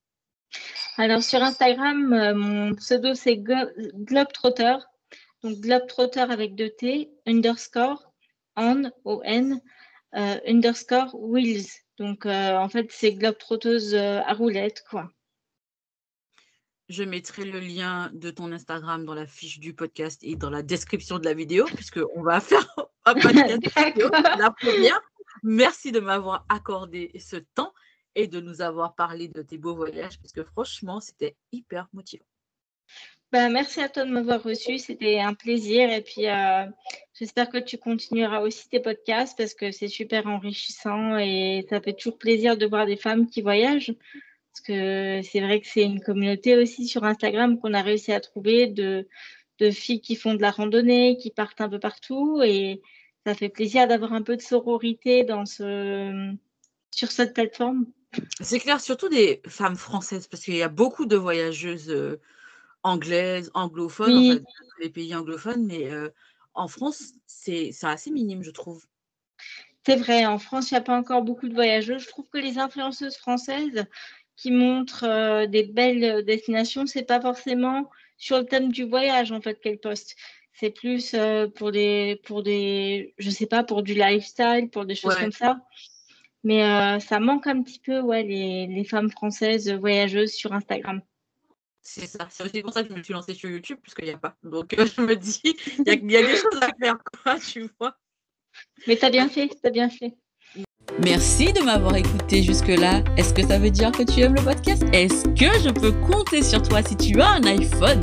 Alors sur Instagram, euh, mon pseudo c'est Globetrotter, donc Globetrotter avec deux T, underscore, on, O-N, euh, underscore, wheels. Donc, euh, en fait, c'est globe-trotteuse à roulette, quoi. Je mettrai le lien de ton Instagram dans la fiche du podcast et dans la description de la vidéo, puisqu'on va faire un podcast vidéo, la première. Merci de m'avoir accordé ce temps et de nous avoir parlé de tes beaux voyages, parce que franchement, c'était hyper motivant. Ben, merci à toi de m'avoir reçu. C'était un plaisir. Et puis, euh, j'espère que tu continueras aussi tes podcasts parce que c'est super enrichissant et ça fait toujours plaisir de voir des femmes qui voyagent. Parce que c'est vrai que c'est une communauté aussi sur Instagram qu'on a réussi à trouver de, de filles qui font de la randonnée, qui partent un peu partout. Et ça fait plaisir d'avoir un peu de sororité dans ce, sur cette plateforme. C'est clair, surtout des femmes françaises, parce qu'il y a beaucoup de voyageuses. Euh, anglaise, anglophone, oui. en fait, les pays anglophones, mais euh, en France, c'est assez minime, je trouve. C'est vrai, en France, il n'y a pas encore beaucoup de voyageurs. Je trouve que les influenceuses françaises qui montrent euh, des belles destinations, c'est pas forcément sur le thème du voyage, en fait, qu'elles postent. C'est plus euh, pour des, pour des, je sais pas, pour du lifestyle, pour des choses ouais. comme ça. Mais euh, ça manque un petit peu, ouais, les, les femmes françaises voyageuses sur Instagram. C'est ça. C'est aussi pour ça que je me suis lancée sur YouTube, puisqu'il n'y a pas. Donc, euh, je me dis, il y, y, a des choses à faire, quoi, tu vois. Mais t'as bien fait, t'as bien fait. Merci de m'avoir écouté jusque-là. Est-ce que ça veut dire que tu aimes le podcast? Est-ce que je peux compter sur toi si tu as un iPhone?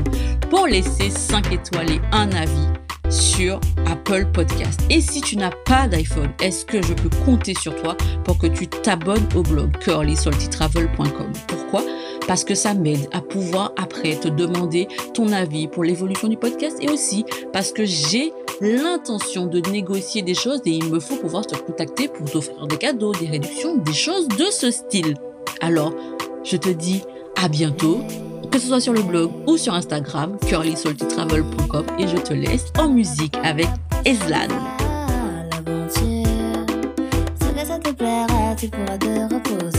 Pour laisser 5 étoiles et un avis sur Apple Podcast. Et si tu n'as pas d'iPhone, est-ce que je peux compter sur toi pour que tu t'abonnes au blog curlysaltytravel.com Pourquoi? Parce que ça m'aide à pouvoir après te demander ton avis pour l'évolution du podcast et aussi parce que j'ai l'intention de négocier des choses et il me faut pouvoir te contacter pour t'offrir des cadeaux, des réductions, des choses de ce style. Alors, je te dis à bientôt, que ce soit sur le blog ou sur Instagram, curlysaltytravel.com et je te laisse en musique avec Eslan. Tu pourras te reposer